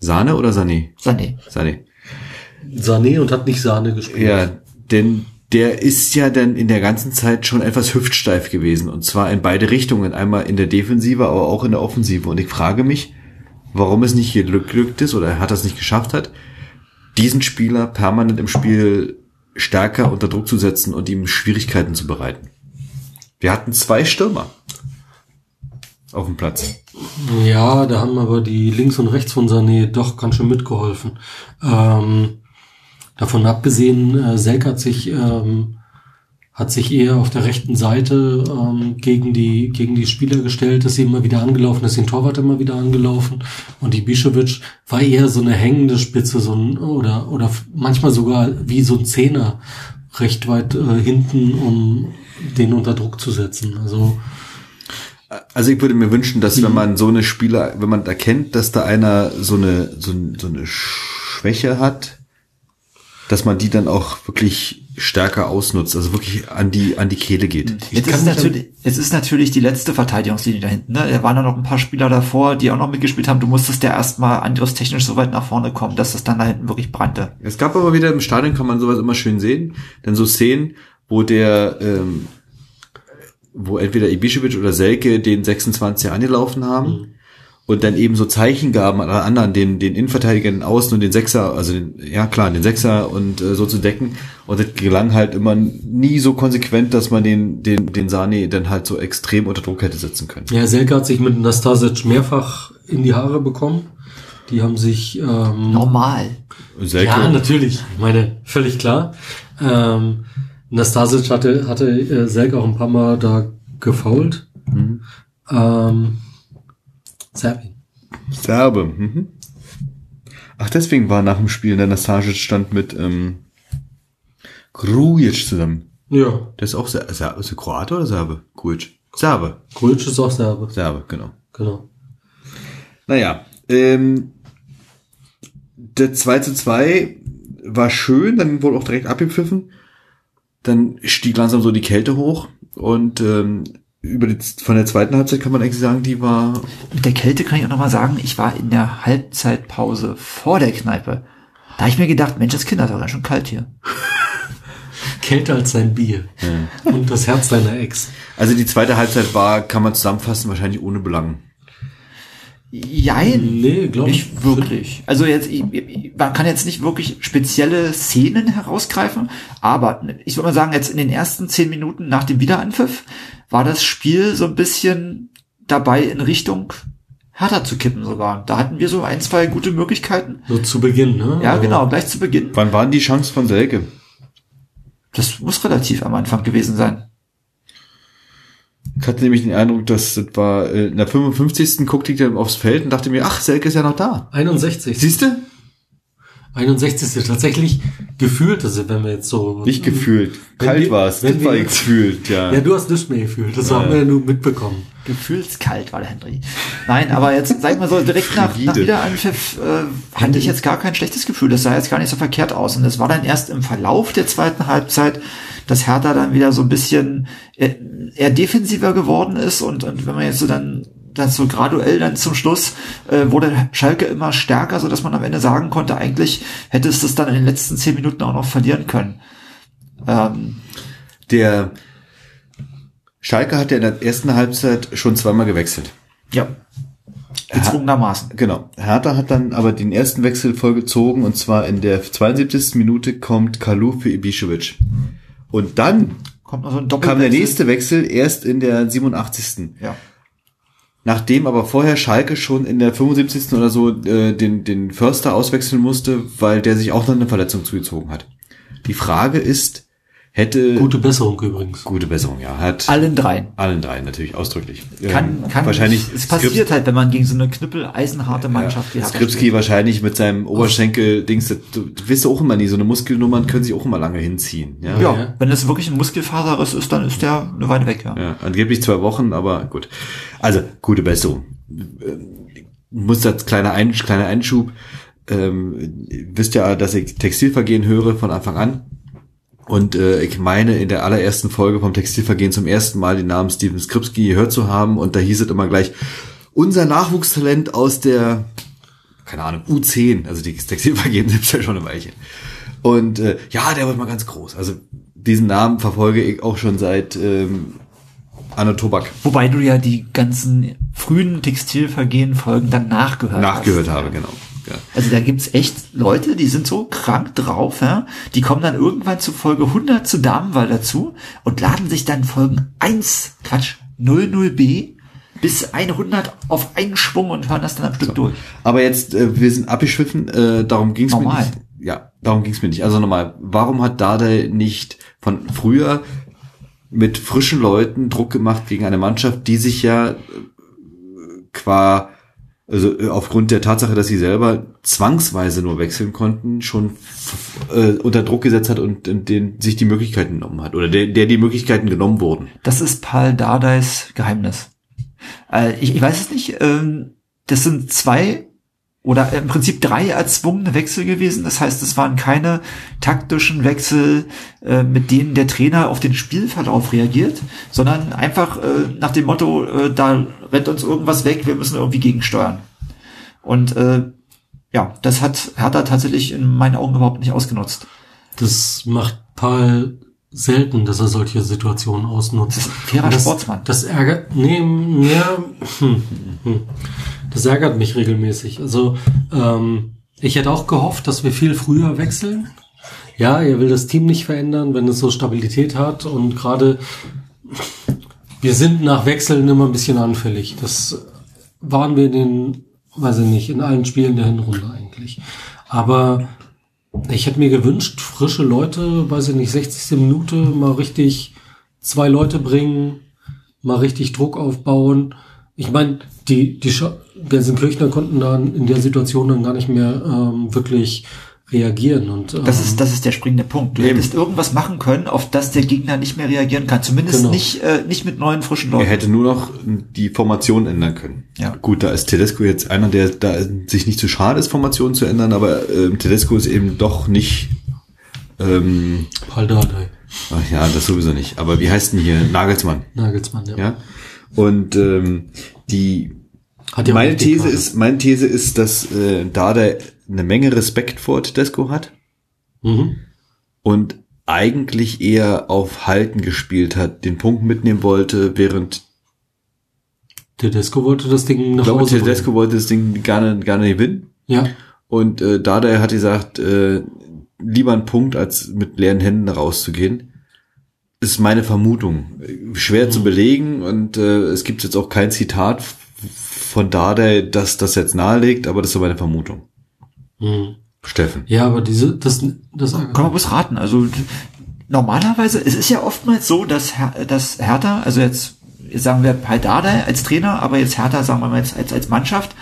Sahne oder Sané? Sané. Sané. Sané und hat nicht Sahne gespielt. Ja, denn der ist ja dann in der ganzen Zeit schon etwas hüftsteif gewesen. Und zwar in beide Richtungen. Einmal in der Defensive, aber auch in der Offensive. Und ich frage mich, warum es nicht geglückt ist oder er hat das nicht geschafft hat, diesen Spieler permanent im Spiel stärker unter Druck zu setzen und ihm Schwierigkeiten zu bereiten. Wir hatten zwei Stürmer auf dem Platz. Ja, da haben aber die links und rechts von Sané doch ganz schön mitgeholfen. Ähm, davon abgesehen, äh, Selk hat sich ähm, hat sich eher auf der rechten Seite ähm, gegen die gegen die Spieler gestellt, ist sie immer wieder angelaufen, ist den Torwart immer wieder angelaufen und die Bischewitsch war eher so eine hängende Spitze, so ein oder oder manchmal sogar wie so ein Zehner recht weit äh, hinten, um den unter Druck zu setzen. Also Also ich würde mir wünschen, dass wenn man so eine Spieler, wenn man erkennt, dass da einer so eine, so, so eine Schwäche hat, dass man die dann auch wirklich stärker ausnutzt, also wirklich an die, an die Kehle geht. Jetzt kann ist, natürlich, jetzt ist natürlich die letzte Verteidigungslinie da hinten. Ne? Da waren ja noch ein paar Spieler davor, die auch noch mitgespielt haben. Du musstest ja erstmal angriffstechnisch so weit nach vorne kommen, dass es dann da hinten wirklich brannte. Es gab aber wieder im Stadion, kann man sowas immer schön sehen, denn so Szenen, wo der, ähm, wo entweder Ibišević oder Selke den 26er angelaufen haben und dann eben so Zeichen gaben an anderen, den, den Innenverteidiger, den Außen und den Sechser, also den, ja klar, den Sechser und äh, so zu decken. Und das gelang halt immer nie so konsequent, dass man den, den, den Sani dann halt so extrem unter Druck hätte setzen können. Ja, Selke hat sich mit Nastasic mehrfach in die Haare bekommen. Die haben sich ähm, Normal. Selke, ja natürlich, ich meine völlig klar. Ähm, Nastasic hatte hatte äh, Selke auch ein paar Mal da gefault. Ähm, Serbien. Serbe. Mhm. Ach, deswegen war nach dem Spiel der Nastasic stand mit ähm, Grujic zusammen. Ja, Der ist auch Ser Ser ist er Kroate oder Serbe? Grujic. Serbe. Grujic ist auch Serbe. Serbe, genau. Genau. Naja, ähm, der 2 zu 2 war schön, dann wurde auch direkt abgepfiffen. Dann stieg langsam so die Kälte hoch und ähm, über die, von der zweiten Halbzeit kann man eigentlich sagen, die war Mit der Kälte kann ich auch nochmal sagen, ich war in der Halbzeitpause vor der Kneipe. Da hab ich mir gedacht, Mensch, das Kind ist doch ganz schön kalt hier. Kälter als sein Bier. Und das Herz deiner Ex. also die zweite Halbzeit war, kann man zusammenfassen, wahrscheinlich ohne Belang. Jein. Nee, glaub nicht ich. wirklich. Also jetzt, ich- ich- man kann jetzt nicht wirklich spezielle Szenen herausgreifen, aber ich würde mal sagen, jetzt in den ersten zehn Minuten nach dem Wiederanpfiff war das Spiel so ein bisschen dabei in Richtung härter zu kippen sogar. Da hatten wir so ein, zwei gute Möglichkeiten. So zu Beginn, ne? Ja, Aber genau, gleich zu Beginn. Wann waren die Chancen von Selke? Das muss relativ am Anfang gewesen sein. Ich hatte nämlich den Eindruck, dass das war, äh, in der 55. guckte ich dann aufs Feld und dachte mir, ach, Selke ist ja noch da. 61. Siehst du? 61 ist tatsächlich gefühlt, also wenn wir jetzt so... Nicht gefühlt. Kalt war es. wenn Das wir war jetzt- gefühlt, ja. Ja, du hast nichts mehr gefühlt, das haben wir ja nur mitbekommen. Gefühlskalt war der Henry. Nein, aber jetzt, sag ich mal so, direkt nach, nach. Wiederanpfiff äh, hatte ich jetzt gar kein schlechtes Gefühl. Das sah jetzt gar nicht so verkehrt aus. Und es war dann erst im Verlauf der zweiten Halbzeit, dass Hertha dann wieder so ein bisschen äh, eher defensiver geworden ist. Und, und wenn man jetzt so dann dann so graduell dann zum Schluss äh, wurde Schalke immer stärker, so dass man am Ende sagen konnte, eigentlich hätte es das dann in den letzten zehn Minuten auch noch verlieren können. Ähm, Der Schalke hat ja in der ersten Halbzeit schon zweimal gewechselt. ja, gezwungenermaßen. Genau. Hertha hat dann aber den ersten Wechsel vollgezogen und zwar in der 72. Minute kommt Kalu für Ibišević. Und dann Kommt noch so ein kam der nächste Wechsel erst in der 87. Ja. Nachdem aber vorher Schalke schon in der 75. oder so äh, den, den Förster auswechseln musste, weil der sich auch noch eine Verletzung zugezogen hat. Die Frage ist, hätte Gute Besserung übrigens. gute Besserung, ja, hat Allen dreien. allen dreien natürlich ausdrücklich. Kann, Ähm, kann, wahrscheinlich es passiert halt, wenn man gegen so eine knüppel eisenharte Mannschaft wie Hertha Skripski wahrscheinlich mit seinem Oberschenkel Dings, das, du, du wirst auch immer nie so eine Muskelnummern können sich auch immer lange hinziehen, ja. Ja, Ja. wenn es wirklich ein Muskelfaserriss ist, dann ist der eine Weile weg, ja. Ja, angeblich zwei Wochen, aber gut. Also, gute Besserung. Ähm, Muss das kleiner, Ein, kleiner Einschub. Ähm, ihr wisst ja, dass ich Textilvergehen höre von Anfang an. Und äh, ich meine, in der allerersten Folge vom Textilvergehen zum ersten Mal den Namen Steven Skripski gehört zu haben. Und da hieß es immer gleich, unser Nachwuchstalent aus der, keine Ahnung, U10. Also die Textilvergehen sind ja schon ein Weilchen. Und äh, ja, der wird mal ganz groß. Also diesen Namen verfolge ich auch schon seit ähm, Anno Tobak Wobei du ja die ganzen frühen Textilvergehen-Folgen dann nachgehört, nachgehört hast. habe, genau. Ja. Also da gibt's echt Leute, die sind so krank drauf, ja? die kommen dann irgendwann zu Folge 100 zu Damenwahl dazu und laden sich dann Folgen 1, Quatsch, 00b bis 100 auf einen Schwung und hören das dann am Stück durch. Aber jetzt, äh, wir sind abgeschwiffen, äh, darum ging's mir Normal. nicht. Ja, darum ging's mir nicht. Also nochmal, warum hat Dade nicht von früher mit frischen Leuten Druck gemacht gegen eine Mannschaft, die sich ja äh, qua, also äh, aufgrund der Tatsache, dass sie selber zwangsweise nur wechseln konnten, schon äh, unter Druck gesetzt hat und, und den sich die Möglichkeiten genommen hat oder der, der die Möglichkeiten genommen wurden. Das ist Paul Dardeis Geheimnis. Äh, ich, ich weiß es nicht. Ähm, das sind zwei oder im Prinzip drei erzwungene Wechsel gewesen. Das heißt, es waren keine taktischen Wechsel, äh, mit denen der Trainer auf den Spielverlauf reagiert, sondern einfach äh, nach dem Motto, äh, da rennt uns irgendwas weg, wir müssen irgendwie gegensteuern. Und äh, ja, das hat Hertha tatsächlich in meinen Augen überhaupt nicht ausgenutzt. Das macht Paul selten, dass er solche Situationen ausnutzt. Das ist ein fairer das, Sportsmann. Das ärgert, nee, ja, hm, hm. Das ärgert mich regelmäßig. Also, ähm, ich hätte auch gehofft, dass wir viel früher wechseln. Ja, er will das Team nicht verändern, wenn es so Stabilität hat und gerade wir sind nach Wechseln immer ein bisschen anfällig. Das waren wir in den, weiß ich nicht, in allen Spielen der Hinrunde eigentlich. Aber ich hätte mir gewünscht, frische Leute, weiß ich nicht, 60. Minute mal richtig zwei Leute bringen, mal richtig Druck aufbauen. Ich meine, die, die Scha- Gelsenkirchner konnten dann in der Situation dann gar nicht mehr ähm, wirklich reagieren. Und ähm, Das ist, das ist der springende Punkt. Du Eben. hättest irgendwas machen können, auf das der Gegner nicht mehr reagieren kann. Zumindest Genau. nicht, äh, nicht mit neuen frischen Er Leuten. hätte nur noch die Formation ändern können. Ja. Gut, da ist Tedesco jetzt einer, der da sich nicht zu schade ist, Formationen zu ändern, aber ähm, Tedesco ist eben doch nicht. Ähm, Paul Dardai, ach ja, das sowieso nicht. Aber wie heißt denn hier Nagelsmann? Nagelsmann, ja. Ja. Und ähm, die Hat ja meine These gerade. ist, meine These ist, dass äh, Dada eine Menge Respekt vor Tedesco hat Mhm. und eigentlich eher auf Halten gespielt hat, den Punkt mitnehmen wollte, während Tedesco wollte das Ding nach ich glaube, Hause Tedesco wollte das Ding gerne, gerne gewinnen. bringen. Ja, Und äh, Dada hat gesagt, äh, lieber einen Punkt, als mit leeren Händen rauszugehen. Ist meine Vermutung. Schwer zu belegen und äh, es gibt jetzt auch kein Zitat von Dada, das das jetzt nahelegt, aber das ist so meine Vermutung. mhm. Steffen. ja, aber diese, das, das Kann man bloß raten. Also normalerweise, es ist ja oftmals so, dass, Her dass Hertha, also jetzt sagen wir bei Dada als Trainer, aber jetzt Hertha, sagen wir mal jetzt als, als Mannschaft,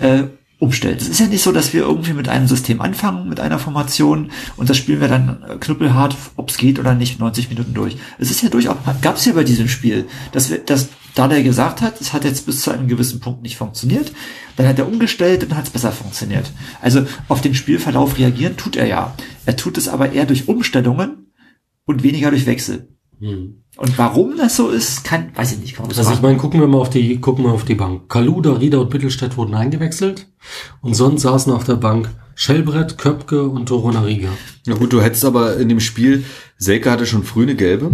äh, umstellt. Es ist ja nicht so, dass wir irgendwie mit einem System anfangen, mit einer Formation und das spielen wir dann äh, knüppelhart, ob es geht oder nicht, 90 Minuten durch. Es ist ja durchaus, gab es ja bei diesem Spiel, dass wir, dass da der gesagt hat, es hat jetzt bis zu einem gewissen Punkt nicht funktioniert, dann hat er umgestellt und hat es besser funktioniert. Also auf den Spielverlauf reagieren tut er ja. Er tut es aber eher durch Umstellungen und weniger durch Wechsel. Hm. Und warum das so ist, kann, weiß ich nicht. Kann Also ich meine, gucken wir mal auf die, gucken wir auf die Bank. Kaluda, Rieder und Mittelstädt wurden eingewechselt und sonst saßen auf der Bank Schellbrett, Köpke und Torunariga. Na gut, du hättest aber in dem Spiel, Selke hatte schon früh eine gelbe.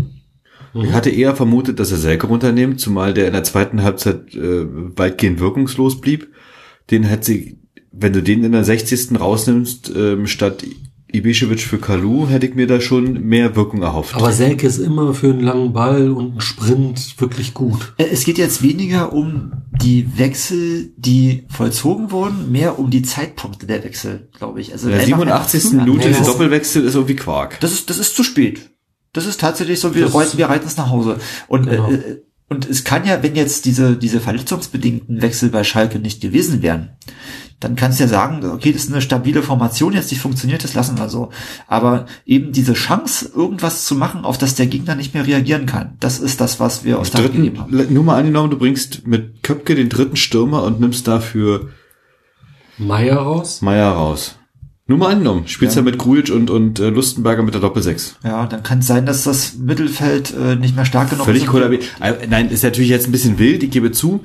Mhm. Ich hatte eher vermutet, dass er Selke runternimmt, zumal der in der zweiten Halbzeit äh, weitgehend wirkungslos blieb. Den hätte sie, wenn du den in der 60. rausnimmst, ähm, statt Ibišević für Kalu, hätte ich mir da schon mehr Wirkung erhofft. Aber Selke ist immer für einen langen Ball und einen Sprint wirklich gut. Äh, Es geht jetzt weniger um die Wechsel, die vollzogen wurden, mehr um die Zeitpunkte der Wechsel, glaube ich. Also der einfach 87. einfach zu- Minute Ja, Doppelwechsel ist irgendwie Quark. Das ist, das ist zu spät. Das ist tatsächlich so, wir Das- reiten, wir reiten es nach Hause. Und, Genau. äh, und es kann ja, wenn jetzt diese, diese verletzungsbedingten Wechsel bei Schalke nicht gewesen wären, dann kannst du ja sagen, okay, das ist eine stabile Formation, jetzt die funktioniert, das lassen wir so. Aber eben diese Chance, irgendwas zu machen, auf das der Gegner nicht mehr reagieren kann, das ist das, was wir aus der Dritten, gegeben haben. nur mal angenommen, du bringst mit Köpke den dritten Stürmer und nimmst dafür Meier raus. Meier raus. Nur mal angenommen, spielst ja, Ja. mit Grujic und, und äh, Lustenberger mit der Doppel-6. Ja, dann kann es sein, dass das Mittelfeld äh, nicht mehr stark genug Völlig ist. kollabiert. Äh, Nein, ist natürlich jetzt ein bisschen wild, ich gebe zu.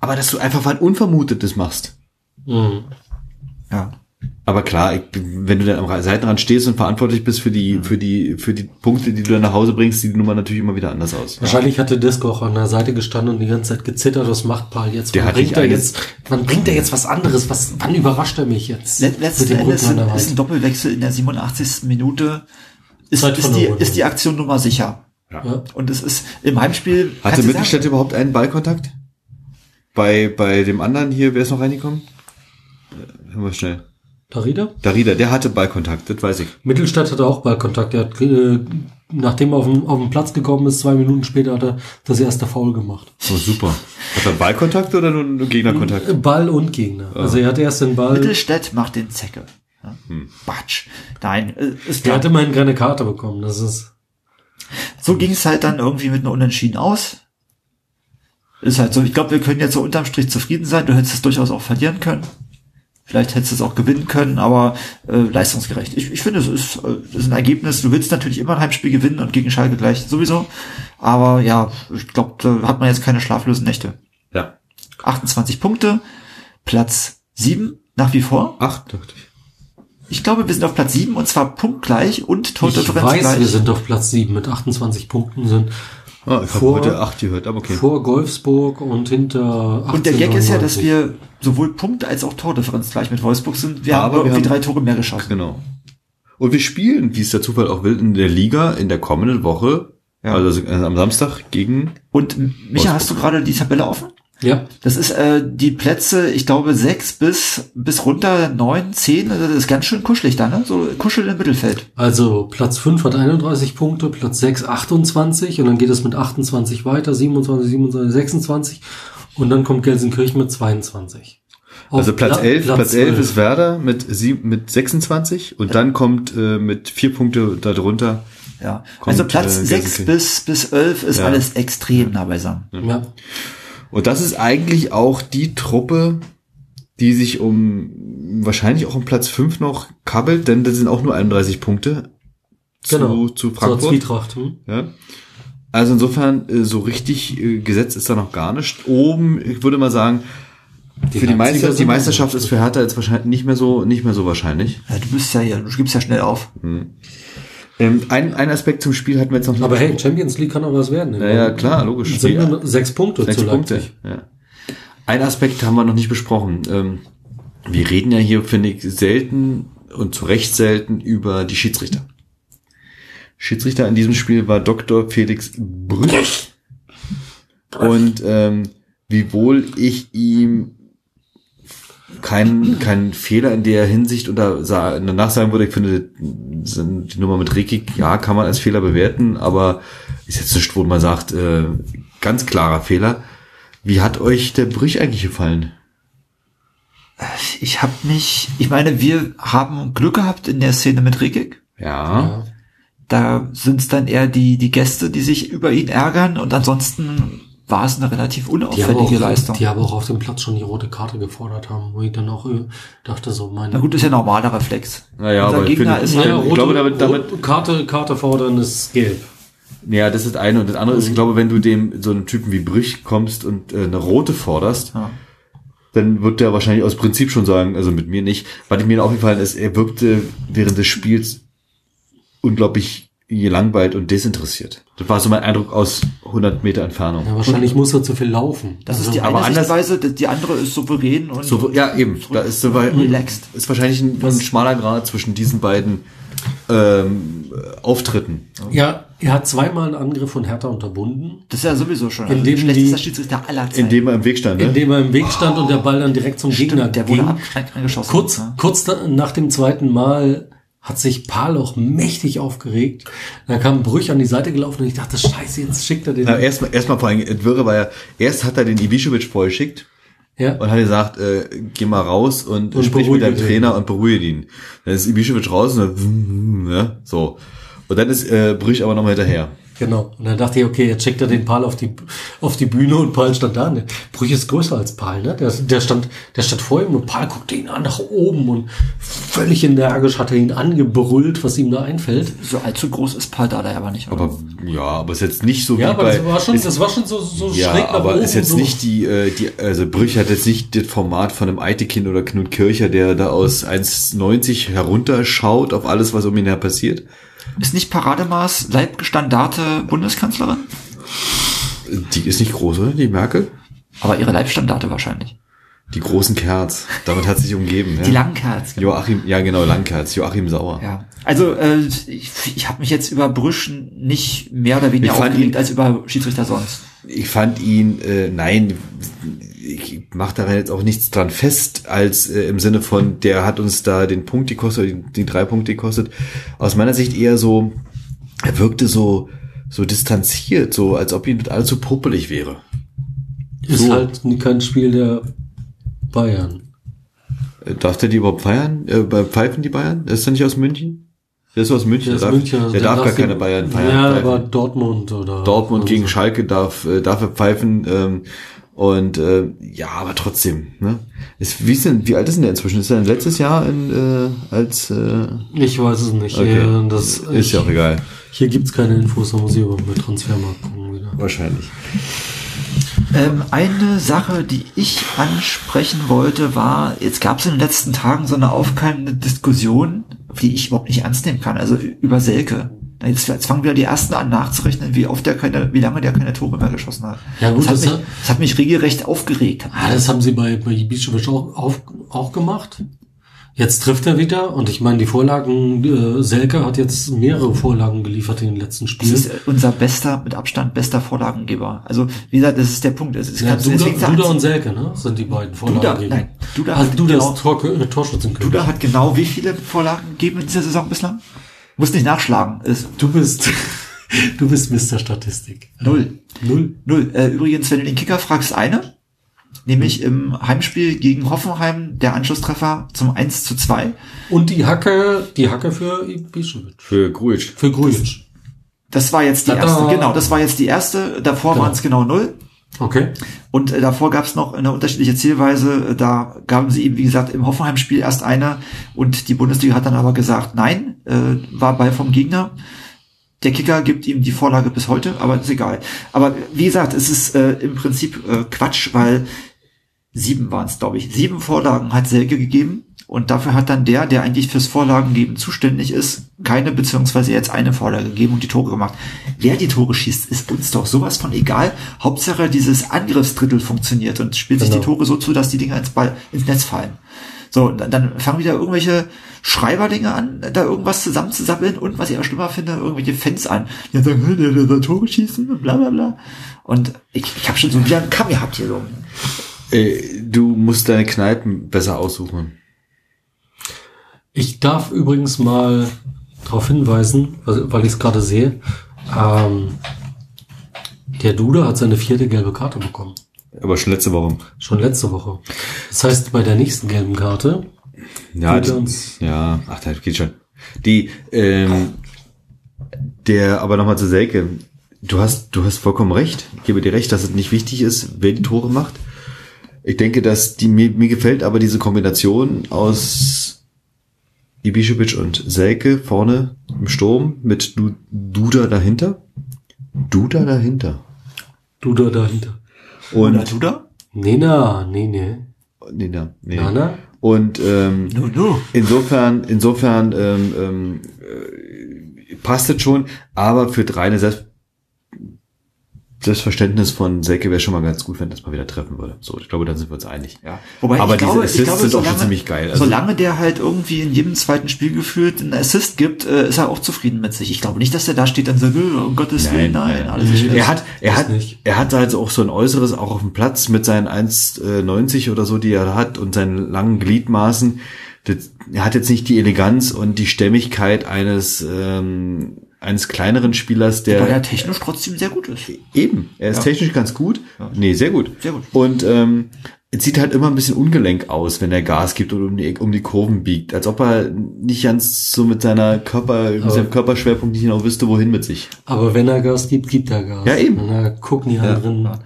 Aber dass du einfach was Unvermutetes machst. Mhm. Ja. Aber klar, ich, wenn du dann am Seitenrand stehst und verantwortlich bist für die, für die, für die Punkte, die du dann nach Hause bringst, sieht die Nummer natürlich immer wieder anders aus. Wahrscheinlich hatte Disco auch an der Seite gestanden und die ganze Zeit gezittert, was macht Paul jetzt? Der Wann hat bringt er jetzt, wann bringt er jetzt was anderes? Was, wann überrascht er mich jetzt? Let letzten Endes ist ein. Doppelwechsel in der 87. Minute ist, Zeit ist, die, ist die Aktion Nummer sicher. Ja. Und es ist im Heimspiel. Hatte Mittelstädt überhaupt einen Ballkontakt? Bei, bei dem anderen hier, wer ist noch reingekommen? Äh, Hören wir schnell. Darida? Darida, der hatte Ballkontakt, das weiß ich. Mittelstadt hatte auch Ballkontakt. Er hat, äh, nachdem er auf den, auf den Platz gekommen ist, zwei Minuten später hat er das erste Foul gemacht. Oh, super. Hat er Ballkontakt oder nur, Gegnerkontakt? Äh, Ball und Gegner. Also er hat erst den Ball. Mittelstädt macht den Zecke. Ja. Hm. Batsch. Nein, äh, ist Der klar. hat immerhin keine Karte bekommen. Das ist. So ging es halt dann irgendwie mit einer Unentschieden aus. Ist halt so. Ich glaube, wir können jetzt so unterm Strich zufrieden sein. Du hättest es durchaus auch verlieren können. Vielleicht hättest du es auch gewinnen können, aber äh, leistungsgerecht. Ich, ich finde, es ist, äh, ist ein Ergebnis. Du willst natürlich immer ein Heimspiel gewinnen und gegen Schalke gleich sowieso. Aber ja, ich glaube, da hat man jetzt keine schlaflosen Nächte. Ja. 28 Punkte, Platz 7 nach wie vor. Ach, dachte ich. Ich glaube, wir sind auf Platz 7 und zwar punktgleich und Ich Tordifferenz weiß, gleich. wir sind auf Platz 7 mit 28 Punkten, sind Oh, ich Vor- heute acht gehört, aber okay. vor Wolfsburg und hinter und der Gag ist ja, dass 1899. wir sowohl Punkt als auch Tordifferenz gleich mit Wolfsburg sind. Wir Aber haben wir irgendwie haben- drei Tore mehr geschossen. Genau. Und wir spielen, wie es der Zufall auch will, in der Liga in der kommenden Woche, Ja. also äh, am Samstag gegen Und Micha, hast du gerade die Tabelle offen? Ja, Das ist äh, die Plätze, ich glaube, sechs bis bis runter neun, zehn. Also das ist ganz schön kuschelig da, ne? So kuschel im Mittelfeld. also Platz 5 hat 31 Punkte, Platz 6 28 und dann geht es mit 28 weiter, 27, 27, 26 und dann kommt Gelsenkirchen mit 22. Auf Also Platz Pla- 11, Platz 11 12. ist Werder mit, sieb, mit 26 und dann kommt äh, mit vier Punkte darunter. Ja. Kommt, also Platz äh, sechs Gelsenkirchen. bis bis elf ist Ja. alles extrem nah beisammen. Ja, Und das ist eigentlich auch die Truppe, die sich um wahrscheinlich auch um Platz 5 noch kabbelt, denn das sind auch nur 31 Punkte zu, genau. zu Zur Frankfurt. Zwietracht. Hm? Ja. Also insofern, äh, so richtig äh, gesetzt ist da noch gar nicht. Oben, ich würde mal sagen, Die für die, Meister, die Meisterschaft ist für Hertha jetzt wahrscheinlich nicht mehr so, nicht mehr so wahrscheinlich. Ja, du bist ja hier, du gibst ja schnell auf. Ähm, ein, ein Aspekt zum Spiel hatten wir jetzt noch nicht. Aber hey, Champions League kann auch was werden. ja, ja, klar, logisch. Sind Ja. nur sechs Punkte Sechs zu Punkte. Ja. Ein Aspekt haben wir noch nicht besprochen. Ähm, wir reden ja hier, finde ich, selten und zu Recht selten über die Schiedsrichter. Schiedsrichter in diesem Spiel war Dr. Felix Brüch. Und ähm, wiewohl ich ihm keinen keinen Fehler in der Hinsicht oder danach sagen würde, ich finde die Nummer mit Rekik, ja, kann man als Fehler bewerten, aber ist jetzt nicht, wo man sagt, äh, ganz klarer Fehler. Wie hat euch der Brüch eigentlich gefallen? Ich habe mich, ich meine, wir haben Glück gehabt in der Szene mit Rekik. Ja. Da sind es dann eher die, die Gäste, die sich über ihn ärgern und ansonsten war es eine relativ Die unauffällige auch, Leistung. die aber auch auf dem Platz schon die rote Karte gefordert haben, wo ich dann auch äh, dachte so, meine Na gut, ist ja normaler Reflex. Naja, Unser aber ich Gegner finde- ist Ja, halt, ja, ich glaube, damit- damit- rote Karte, Karte fordern ist gelb. Ja, das ist das eine. Und das andere ist, ich glaube, wenn du dem so einem Typen wie Brüch kommst und äh, eine rote forderst, Ja. dann wird der wahrscheinlich aus Prinzip schon sagen, also mit mir nicht. Was mir aufgefallen ist, er wirkte während des Spiels unglaublich gelangweilt und desinteressiert. Das war so mein Eindruck aus 100 Meter Entfernung. Ja, wahrscheinlich muss er zu viel laufen. das ist Also, die aber eine Sichtweise, die die andere ist souverän und So, ja, eben. Da ist so weit, relaxed. ist wahrscheinlich ein, ein schmaler Grad zwischen diesen beiden ähm, Auftritten. Ja, er hat zweimal einen Angriff von Hertha unterbunden, Das ist ja sowieso schon Indem schlechtester die- Schiedsrichter aller Zeiten. Indem er im Weg stand. Ne? indem er im Weg stand und der Ball dann direkt zum Gegner Stimmt, der wurde ging. ab- angeschossen. Kurz, Ja. kurz da, nach dem zweiten Mal hat sich Paloch mächtig aufgeregt. Dann kam Brüch an die Seite gelaufen und ich dachte, scheiße, jetzt schickt er den. Na, erstmal, erstmal vor allem, das Wirre war ja, erst hat er den Ibišević vorgeschickt ja. und hat gesagt, äh, geh mal raus und, Und sprich mit deinem. Trainer und beruhige ihn. Dann ist Ibišević raus und dann, ja, so. Und dann ist äh, Brüch aber nochmal hinterher. Genau. Und dann dachte ich, okay, jetzt schickt er den Pal auf die, auf die Bühne und Pal stand da. Ne? Brüch ist größer als Pal, ne? Der, der stand, der stand vor ihm und Pal guckte ihn an nach oben und völlig energisch hat er ihn angebrüllt, was ihm da einfällt. So allzu groß ist Paldada aber nicht. Oder? Aber ja, aber ist jetzt nicht so Ja, wie aber bei. das war schon, ist, das war schon so, so ja, schräg nach aber oben. ist jetzt so. nicht die, äh, die, also Brüch hat jetzt nicht das Format von einem Eitekin oder Knut Kircher, der da aus 1,90 herunterschaut auf alles, was um ihn her passiert. Ist nicht Parademaß Leibstandarte Bundeskanzlerin? Die ist nicht groß, oder? Die Merkel? Aber ihre Leibstandarte wahrscheinlich. Die großen Kerz. Damit hat sie sich umgeben. Die ja. Langkerz. Joachim, ja genau, Langkerz, Joachim Sauer. Ja. Also äh, ich, ich habe mich jetzt über Brüschen nicht mehr oder weniger aufgeregt ihn- als über Schiedsrichter sonst. Ich fand ihn, äh, nein, ich mache daran jetzt auch nichts dran fest, als äh, im Sinne von, der hat uns da den Punkt gekostet, die, die drei Punkte gekostet. Aus meiner Sicht eher so, er wirkte so, so distanziert, so als ob ihm das so puppelig wäre. Ist so. halt kein Spiel der Bayern. Äh, Darf der die überhaupt feiern? Äh, bei- pfeifen die Bayern? Ist der nicht aus München? Der ist aus München. Der darf, München, also der darf gar keine Bayern feiern. Ja, aber Dortmund oder. Dortmund gegen. Schalke darf, äh, darf er pfeifen. Ähm, und äh, ja, aber trotzdem. Ne? Ist, wie, ist denn, wie alt ist denn der inzwischen? Ist er denn letztes Jahr in, äh, als... Äh, Ich weiß es nicht. okay. Äh, Das, ist ja auch egal. Hier gibt's keine Infos, da muss ich aber mit Transfermarkt gucken wieder. Wahrscheinlich. Ähm, eine Sache, die ich ansprechen wollte, war, jetzt gab es in den letzten Tagen so eine aufkeimende Diskussion, die ich überhaupt nicht ernst nehmen kann, also über Selke. Jetzt, jetzt fangen wieder die ersten an nachzurechnen, wie oft der keine, wie lange der keine Tore mehr geschossen hat. Ja, gut, das, hat das mich, hat- das hat mich regelrecht aufgeregt. Ah, das haben sie bei, bei Ibišević auch, auf, auch gemacht. Jetzt trifft er wieder und ich meine, die Vorlagen, äh, Selke hat jetzt mehrere Vorlagen geliefert in den letzten Das Spielen. ist unser bester, mit Abstand bester Vorlagengeber. Also, wie gesagt, das ist der Punkt. Es, es Ja, Duda, Duda und Selke, ne? Sind die beiden Duda, Vorlagengeber. nein, Duda also hat Duda genau- ist Tor, äh, Torschützenkönig. Duda hat genau wie viele Vorlagen gegeben in dieser Saison bislang? Muss nicht nachschlagen. Ist Du bist, du bist Mr. Statistik. null. Null. Null. Äh, übrigens, wenn du den Kicker fragst, eine. Nämlich im Heimspiel gegen Hoffenheim der Anschlusstreffer zum 1 zu 2. Und die Hacke, die Hacke für Ibišević. Für Grujic. Für Grujic. Das war jetzt die Tada. erste. Genau, das war jetzt die erste. Davor Genau. waren es genau null. Okay. Und äh, davor gab es noch eine unterschiedliche Zielweise. Äh, Da gaben sie ihm, wie gesagt, im Hoffenheim-Spiel erst eine. Und die Bundesliga hat dann aber gesagt, nein, äh, war Ball vom Gegner. Der Kicker gibt ihm die Vorlage bis heute, aber ist egal. Aber wie gesagt, es ist äh, im Prinzip äh, Quatsch, weil sieben waren es, glaube ich. Sieben Vorlagen hat Selke gegeben. Und dafür hat dann der, der eigentlich fürs Vorlagengeben zuständig ist, keine beziehungsweise jetzt eine Vorlage gegeben und die Tore gemacht. Wer die Tore schießt, ist uns doch sowas von egal. Hauptsache dieses Angriffsdrittel funktioniert und spielt sich Genau. die Tore so zu, dass die Dinger ins, Ball, ins Netz fallen. So, und dann- dann fangen wieder irgendwelche Schreiberdinge an, da irgendwas zusammenzusappeln und was ich auch schlimmer finde, irgendwelche Fans an, die sagen, "Hä, der, der soll Tore schießen bla bla bla. Und ich, ich habe schon so wieder einen Kamm gehabt hier so. Äh, du musst deine Kneipen besser aussuchen. Ich darf übrigens mal darauf hinweisen, weil ich es gerade sehe. Ähm, der Duda hat seine vierte gelbe Karte bekommen. Aber schon letzte Woche. Schon letzte Woche. Das heißt, bei der nächsten gelben Karte Ja, die, uns- ja, ach, das geht schon. Die, ähm, der, aber nochmal zu Selke. Du hast, du hast vollkommen recht. Ich gebe dir recht, dass es nicht wichtig ist, wer die Tore macht. Ich denke, dass die, mir, mir gefällt aber diese Kombination aus Ibišević und Selke vorne im Sturm mit Du- Duda dahinter. Duda dahinter. Duda dahinter. Und, Oder du da? Nee, nee, nee. nee, na, nee. Na, na. Und, ähm, No, no. Insofern, insofern ähm, ähm, äh, passt es schon, aber für Dreine selbst das Verständnis von Selke wäre schon mal ganz gut, wenn das mal wieder treffen würde. So, ich glaube, da sind wir uns einig. Ja. Wobei Aber ich diese glaube, Assists ich glaube, sind auch schon solange, ziemlich geil. Also- solange der halt irgendwie in jedem zweiten Spiel gefühlt einen Assist gibt, äh, ist er auch zufrieden mit sich. Ich glaube nicht, dass er da steht und sagt, "Oh, um Gottes Willen, nein, alles ist er hat, er hat, nicht. er hat halt auch so ein Äußeres auch auf dem Platz mit seinen 1,90 oder so, die er hat und seinen langen Gliedmaßen. Das, er hat jetzt nicht die Eleganz und die Stämmigkeit eines, ähm, eines kleineren Spielers, der Weil er technisch trotzdem sehr gut ist. Eben, er ist Ja. technisch ganz gut. Nee, sehr gut. Sehr gut. Und ähm, es sieht halt immer ein bisschen ungelenk aus, wenn er Gas gibt und um die, um die Kurven biegt. Als ob er nicht ganz so mit seiner Körper, mit seinem Körperschwerpunkt nicht genau wüsste, wohin mit sich. Aber wenn er Gas gibt, gibt er Gas. Ja, eben. Und da gucken die anderen. Und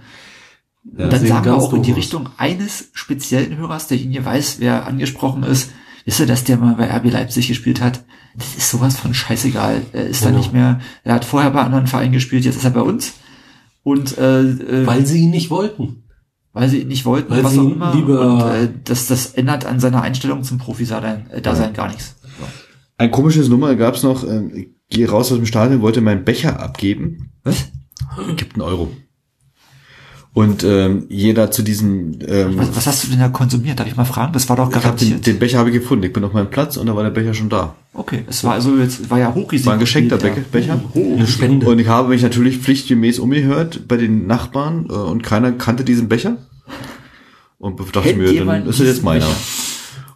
dann sehen sagen wir auch in die. Richtung eines speziellen Hörers, der ihn hier weiß, wer angesprochen ist. Wisst ihr, dass der mal bei RB Leipzig gespielt hat? Das ist sowas von scheißegal. Er ist da Genau. nicht mehr, er hat vorher bei anderen Vereinen gespielt, jetzt ist er bei uns. Und äh, äh, Weil sie ihn nicht wollten. weil sie ihn nicht wollten, Weil was sie auch ihn immer. lieber- und äh, das, das ändert an seiner Einstellung zum Profi-Dasein äh, Dasein gar nichts. So. Ein komisches Nummer gab's noch. Ähm, ich gehe raus aus dem Stadion, wollte meinen Becher abgeben. Was? Gibt einen Euro. Und ähm, jeder zu diesem ähm, was? Was hast du denn da konsumiert? Darf ich mal fragen? Das war doch ich hab den, garantiert. den Becher habe ich gefunden. Ich bin auf meinem Platz und da war der Becher schon da. okay, es war also jetzt war ja hochrisiko. War ein geschenkter ja. Be Becher. Eine Spende. Und ich habe mich natürlich pflichtgemäß umgehört bei den Nachbarn äh, und keiner kannte diesen Becher. Und dachte Kennt mir, dann ist es jetzt meiner. Becher?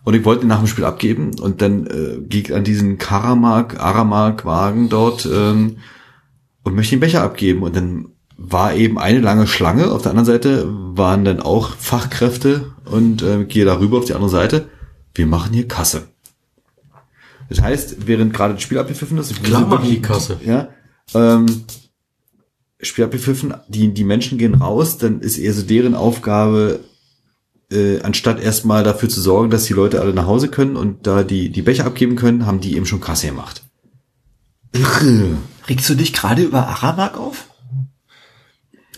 Und ich wollte ihn nach dem Spiel abgeben und dann äh, ich an diesen Karamark, Aramark-Wagen dort ähm, und möchte den Becher abgeben. Und dann war eben eine lange Schlange. Auf der anderen Seite waren dann auch Fachkräfte und äh, gehe darüber auf die andere Seite. Wir machen hier Kasse. Das heißt, während gerade das Spiel abgepfiffen ist, Klar machen die Kasse. ja, ähm, Spiel abgepfiffen, die, die Menschen gehen raus, dann ist eher so deren Aufgabe, äh, anstatt erstmal dafür zu sorgen, dass die Leute alle nach Hause können und da die, die Becher abgeben können, haben die eben schon Kasse gemacht. Regst du dich gerade über Aramak auf?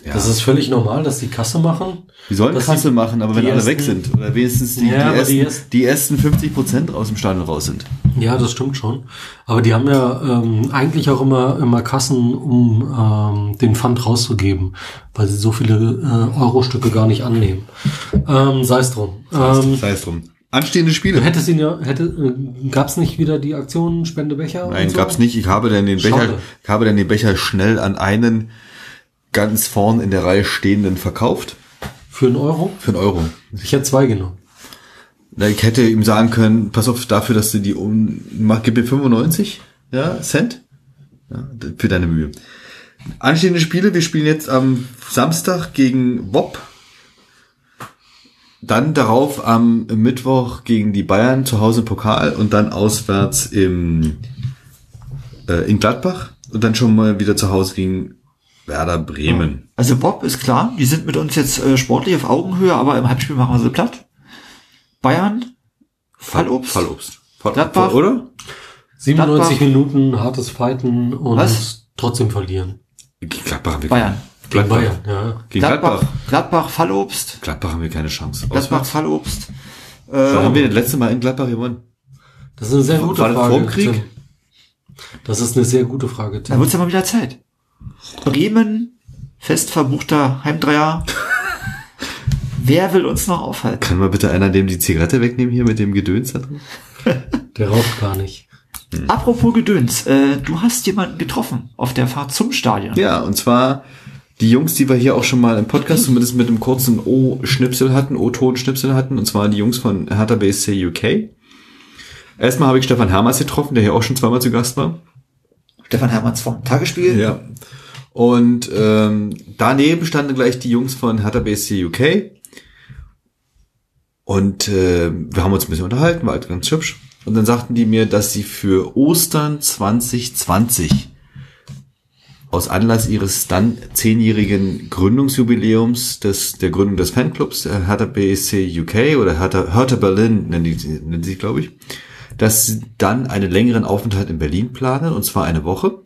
Ja. Das ist völlig normal, dass die Kasse machen. die sollen Kasse die- machen, aber wenn alle weg ersten- sind oder wenigstens die, Ja, die, die ersten, ersten- die ersten 50 Prozent aus dem Stadion raus sind. Ja, das stimmt schon. Aber die haben ja ähm, eigentlich auch immer immer Kassen, um ähm, den Pfand rauszugeben, weil sie so viele äh, Euro-Stücke gar nicht annehmen. Ähm, Sei es drum. Ähm, Sei es drum. Anstehende Spiele. du hättest ihn ja, hätte, äh, gab's nicht wieder die Aktion Spendebecher? Nein, so? gab's nicht. Ich habe dann den Becher, Schade. ich habe dann den Becher schnell an einen ganz vorn in der Reihe stehenden verkauft. Für einen Euro? Für einen Euro. Ich hätte zwei genommen. Ich hätte ihm sagen können, pass auf dafür, dass du die um, gib mir 95 ja, Cent ja, für deine Mühe. Anstehende Spiele, wir spielen jetzt am Samstag gegen Bob. Dann darauf am Mittwoch gegen die Bayern zu Hause im Pokal und dann auswärts im, äh, in Gladbach und dann schon mal wieder zu Hause gegen Werder Bremen. Also Bob ist klar, die sind mit uns jetzt äh, sportlich auf Augenhöhe, aber im Halbspiel machen wir sie platt. Bayern, Fallobst, Fallobst. Fall, Gladbach. Oder? 97 Gladbach. Minuten, hartes Fighten und Was? trotzdem verlieren. Gladbach haben wir Bayern. Gegen Gladbach. Bayern, ja. Gegen Gladbach, Gladbach. Gladbach, Fallobst, Gladbach haben wir keine Chance. Gladbach, Auswärts. Fallobst. Da Äh, haben wir das letzte Mal in Gladbach gewonnen. Das ist eine sehr gute Frage. vor dem Krieg? Tim. Das ist eine sehr gute Frage, da Tim. wird's ja mal wieder Zeit. Bremen, fest verbuchter Heimdreier. Wer will uns noch aufhalten? Kann mal bitte einer dem die Zigarette wegnehmen hier mit dem Gedöns da drin? Der raucht gar nicht. Apropos Gedöns, äh, du hast jemanden getroffen auf der Fahrt zum Stadion. Ja, und zwar die Jungs, die wir hier auch schon mal im Podcast zumindest mit einem kurzen O-Schnipsel hatten, O-Ton-Schnipsel hatten, und zwar die Jungs von Hertha BSC UK. Erstmal habe ich Stefan Hermers getroffen, der hier auch schon zweimal zu Gast war. Stefan Hermanns vom Tagesspiel. Ja. Und ähm, daneben standen gleich die Jungs von Hertha BSC UK. Und äh, wir haben uns ein bisschen unterhalten, war halt ganz hübsch. Und dann sagten die mir, dass sie für Ostern 2020 aus Anlass ihres dann zehnjährigen Gründungsjubiläums des, der Gründung des Fanclubs, der Hertha BSC UK oder Hertha, Hertha Berlin nennen die, nennen sie, glaube ich, dass sie dann einen längeren Aufenthalt in Berlin planen, und zwar eine Woche.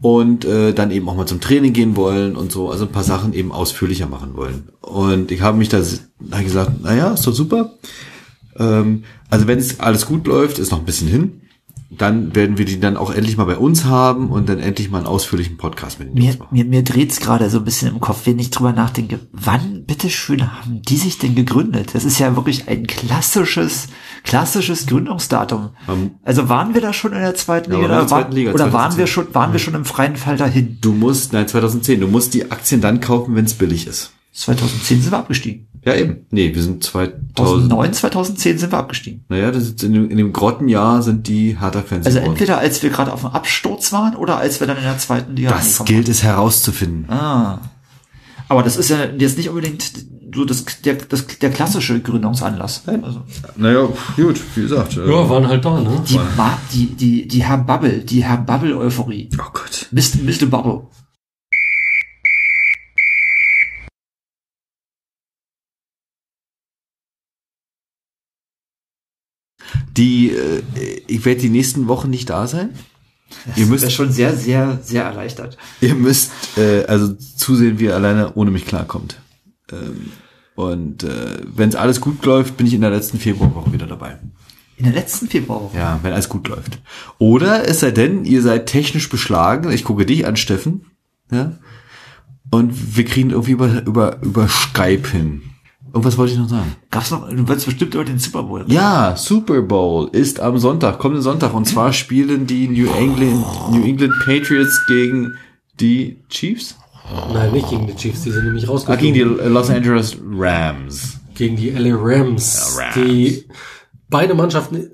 Und äh, dann eben auch mal zum Training gehen wollen und so, also ein paar Sachen eben ausführlicher machen wollen. Und ich habe mich da hab gesagt, naja, ist doch super. Ähm, also wenn es alles gut läuft, ist noch ein bisschen hin dann werden wir die dann auch endlich mal bei uns haben und dann endlich mal einen ausführlichen Podcast mit mir, Mir, mir dreht's gerade so ein bisschen im Kopf, wenn ich drüber nachdenke, wann bitteschön haben die sich denn gegründet? Das ist ja wirklich ein klassisches, klassisches Gründungsdatum. Um, also waren wir da schon in der zweiten ja, Liga, oder, zweiten Liga oder waren wir schon, waren wir schon im freien Fall dahin? Du musst, nein, 2010, du musst die Aktien dann kaufen, wenn es billig ist. 2010 sind wir abgestiegen. Ja, eben. Nee, wir sind 2000, 2009, 2010 sind wir abgestiegen. Naja, das ist in, dem, in dem Grottenjahr sind die Hertha-Fans Also entweder als wir gerade auf dem Absturz waren oder als wir dann in der zweiten Liga Das gilt es herauszufinden. Ah. Aber das ist ja jetzt nicht unbedingt so das, der, das, der klassische Gründungsanlass. Also. Naja, gut, wie gesagt. Äh, ja, waren halt da, ne? Die, die, die, die Herr Bubble, die Herr Bubble-Euphorie. Oh Gott. Mr. Mr. Bubble. Die, äh, ich werde die nächsten Wochen nicht da sein. Das ihr müsst schon sehr, sehr, sehr erleichtert. Ihr müsst äh, also zusehen, wie ihr alleine ohne mich klarkommt. Ähm, und äh, wenn es alles gut läuft, bin ich in der letzten Februarwoche wieder dabei. In der letzten Februarwoche? Ja, wenn alles gut läuft. Oder es sei denn, ihr seid technisch beschlagen. Ich gucke dich an, Steffen. Ja. Und wir kriegen irgendwie über, über, über Skype hin. Irgendwas wollte ich noch sagen. Gab's noch, du wolltest bestimmt über den Super Bowl reden. Ja, Super Bowl ist am Sonntag, kommenden Sonntag. Und zwar spielen die New England, New England Patriots gegen die Chiefs? Nein, nicht gegen die Chiefs, die sind nämlich rausgekommen. Ah, gegen die Los Angeles Rams. Gegen die LA Rams. Ja, Rams. Die beide Mannschaften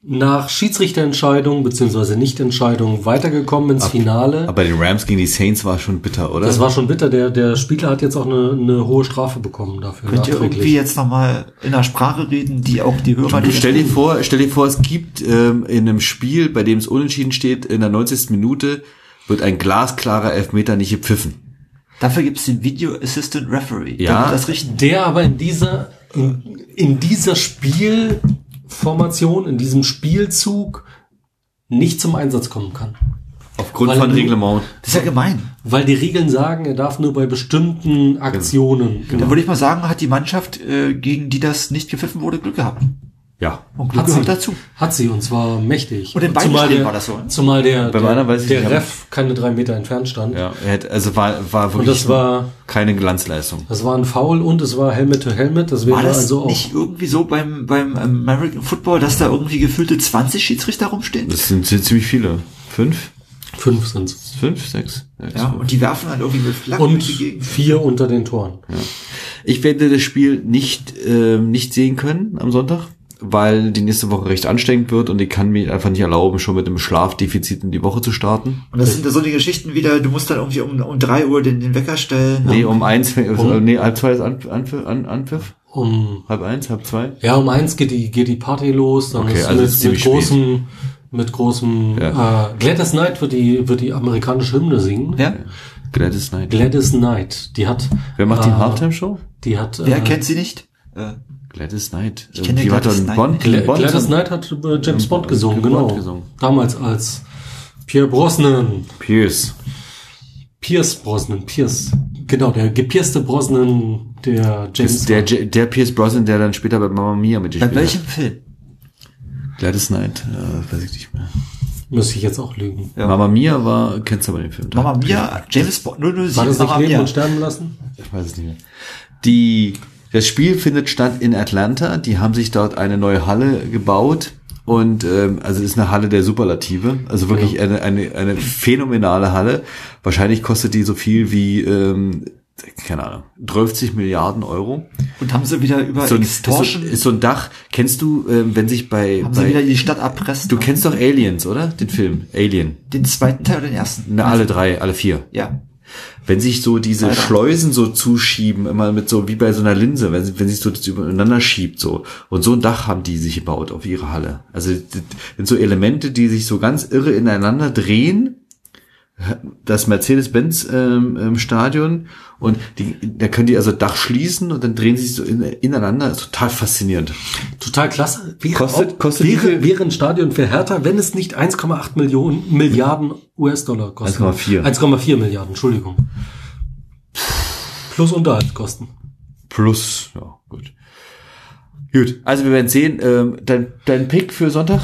nach Schiedsrichterentscheidung beziehungsweise Nichtentscheidung weitergekommen ins Finale. Aber die Rams gegen die Saints war schon bitter, oder? Das war schon bitter. Der, der Spieler hat jetzt auch eine, eine hohe Strafe bekommen dafür. Könnt ihr irgendwie jetzt nochmal in einer Sprache reden, die auch die Hörer... Du, stell dir vor, stell dir vor, es gibt ähm, in einem Spiel, bei dem es unentschieden steht, in der 90. Minute wird ein glasklarer Elfmeter nicht gepfiffen. Dafür gibt es den Video Assistant Referee. Ja, das richten. Der aber in dieser, in, in dieser Spiel Formation, in diesem Spielzug nicht zum Einsatz kommen kann. Aufgrund weil von Reglement. Das ist ja gemein. Weil die Regeln sagen, er darf nur bei bestimmten Aktionen. Genau. Dann würde ich mal sagen, hat die Mannschaft, äh, gegen die das nicht gepfiffen wurde, Glück gehabt. Ja. Und Glück hat sie, dazu. Hat sie, und zwar mächtig. Und in beiden zumal der, war das so. Ne? Zumal der, Bei meiner weiß ich der Ref keine drei Meter entfernt stand. Ja, er hat, also war, war wirklich und das war, keine Glanzleistung. Das war ein Foul und es war Helmet to Helmet. Das wäre war das also auch. nicht irgendwie so beim, beim American Football, dass da irgendwie gefühlte 20 Schiedsrichter rumstehen? Das sind, sind ziemlich viele. Fünf? Fünf sind Fünf, sechs. Ja, und die werfen dann irgendwie mit Flaggen und vier unter den Toren. Ja. Ich werde das Spiel nicht, äh, nicht sehen können am Sonntag weil die nächste Woche recht anstrengend wird und ich kann mir einfach nicht erlauben, schon mit einem Schlafdefizit in die Woche zu starten. Und das sind da so die Geschichten wieder, du musst dann irgendwie um, um drei Uhr den, den Wecker stellen. Nee, um eins, um, nee, halb zwei ist Anpfiff, an, Anpfiff. Um halb eins, halb zwei? Ja, um eins geht die, geht die Party los, dann okay, ist also mit, ist mit großem, mit großem, ja. äh, Gladys Knight wird die, wird die amerikanische Hymne singen. Ja. Gladys Knight. Gladys Knight, die hat. Wer macht die äh, Halftime-Show? Die hat. Wer äh, kennt sie nicht? Äh, Gladys Knight. Ich kenne Gladys Knight. Bond, Gl Bond Gladys Knight hat äh, James Bond gesungen, genau. Bond gesungen. Damals als Pierre Brosnan. Pierce. Pierce Brosnan, Pierce. Genau, der gepierste Brosnan der James Der, der, der Pierce Brosnan, der dann später bei Mamma Mia mitgespielt hat. Bei welchem Film? Gladys Knight, ja, weiß ich nicht mehr. Müsste ich jetzt auch lügen. Ja. Mama Mia war, kennst du aber den Film? Mama Mia, James Bond 007. War das nicht Leben und Sterben lassen? Ich weiß es nicht mehr. Die das Spiel findet statt in Atlanta. Die haben sich dort eine neue Halle gebaut. Und ähm, also ist eine Halle der Superlative, also wirklich ja. eine, eine, eine phänomenale Halle. Wahrscheinlich kostet die so viel wie ähm, keine Ahnung, 30 Milliarden Euro. Und haben sie wieder über So ein, ist, so, Extortion, ist so ein Dach. Kennst du, ähm, wenn sich bei, haben sie bei wieder die Stadt erpresst? du kennst doch Aliens, oder? Den Film Alien. den zweiten Teil oder den ersten? Na, alle drei, alle vier. Ja. Wenn sich so diese. Schleusen so zuschieben, immer mit so wie bei so einer Linse, wenn, sie- wenn sich so das übereinander schiebt, so. Und so ein Dach haben die sich gebaut auf ihre Halle. Also, das sind so Elemente, die sich so ganz irre ineinander drehen. Das Mercedes-Benz ähm, ähm, Stadion und die, da können die also Dach schließen und dann drehen sie sich so in, ineinander. Total faszinierend. Total klasse. Wäre, Kostet- auch, kostet wie wäre, viel? wäre ein Stadion für Hertha, wenn es nicht 1,8 Millionen Milliarden US-Dollar kostet. 1,4. 1,4 Milliarden, Entschuldigung. Plus Unterhaltskosten. Plus, ja, gut. Gut, also wir werden sehen. Ähm, dein, dein Pick für Sonntag?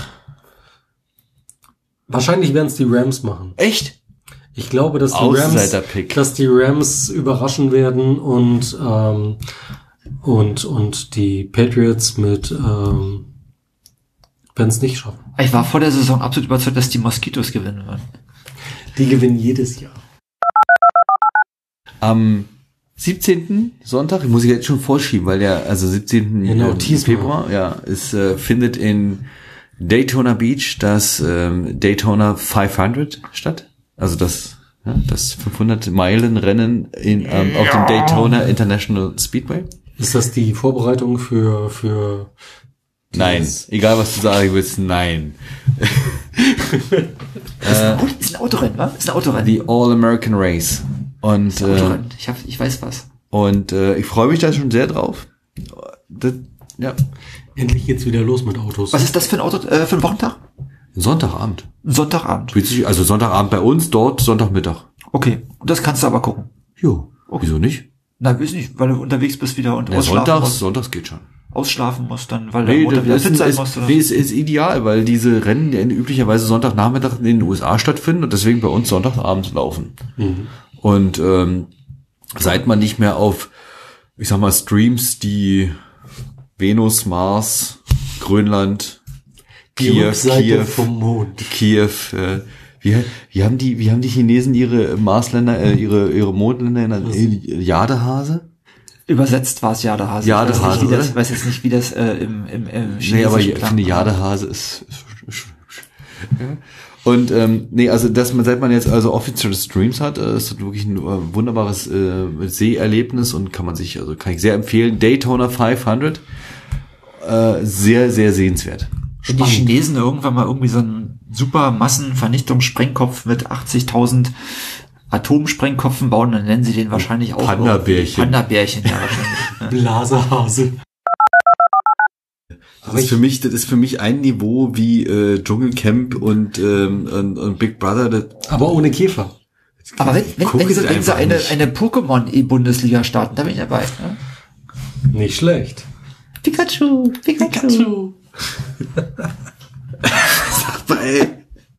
Wahrscheinlich werden es die Rams machen. Echt? Ich glaube, dass die Rams, dass die Rams überraschen werden und ähm, und und die Patriots mit ähm, werden es nicht schaffen. Ich war vor der Saison absolut überzeugt, dass die Moskitos gewinnen würden. Die gewinnen jedes Jahr. Am 17. Sonntag, muss ich jetzt schon vorschieben, weil der, also 17. Genau, ähm. Februar, ja, es äh, findet in Daytona Beach das ähm, Daytona 500 statt. Also das, ja, das 500 Meilen Rennen in, ähm, auf dem Daytona International Speedway. Ist das die Vorbereitung für für Nein, egal was du sagen willst, nein. Ist ein, Auto, ist ein Autorennen, wa? Ist ein Autorennen. Die All-American Race. Und, äh, Autorennen. Ich, hab, ich weiß was. und äh, ich freue mich da schon sehr drauf. Das, ja, Endlich geht's wieder los mit Autos. Was ist das für ein Auto, äh, für ein Wochentag? Sonntagabend. Sonntagabend. Also Sonntagabend bei uns, dort Sonntagmittag. Okay. Das kannst du aber gucken. Jo, wieso nicht? Na, weiß nicht, weil du unterwegs bist wieder und Ja, ausschlafen, sonntags, musst, sonntags geht schon. ausschlafen musst, dann, weil der Nee, Montag wieder das fit ist, sein ist, musst. Oder? nee, ist, ist ideal, weil diese Rennen ja üblicherweise Sonntagnachmittag in den USA stattfinden und deswegen bei uns Sonntagabends laufen. Und ähm, seit man nicht mehr auf, ich sag mal, Streams, die Venus, Mars, Grönland, Kiew, Kiew, vom Mond. Kiew, äh, wie, wie haben die, wie haben die Chinesen ihre Marsländer, äh, ihre, ihre Mondländer in äh, Jadehase? Übersetzt war es Jadehase. Jadehase, Ich weiß, nicht, wie das, weiß jetzt nicht, wie das äh, im, im, im Nee, aber Chinesischen ich finde Jadehase ist, ist ja. und ähm, nee, also dass man seit man jetzt also offizielle Streams hat, äh, ist das wirklich ein äh, wunderbares äh, Seherlebnis und kann man sich also kann ich sehr empfehlen. Daytona 500 äh, sehr sehr sehenswert. Wenn die Chinesen irgendwann mal irgendwie so einen super Massenvernichtungssprengkopf mit 80.000 Atomsprengkopfen bauen, dann nennen sie den wahrscheinlich auch Panda-Bärchen. Panda-Bärchen, ja, wahrscheinlich. Blasehase. Das ist für mich, das ist für mich ein Niveau wie äh, Dschungelcamp und, ähm, und, und Big Brother. Das, Aber ohne Käfer. Aber wenn, wenn, wenn, sie, wenn sie eine, nicht. eine Pokémon-E-Bundesliga starten, da bin ich dabei. Ne? Nicht schlecht. Pikachu, Pikachu. Pikachu. Ey,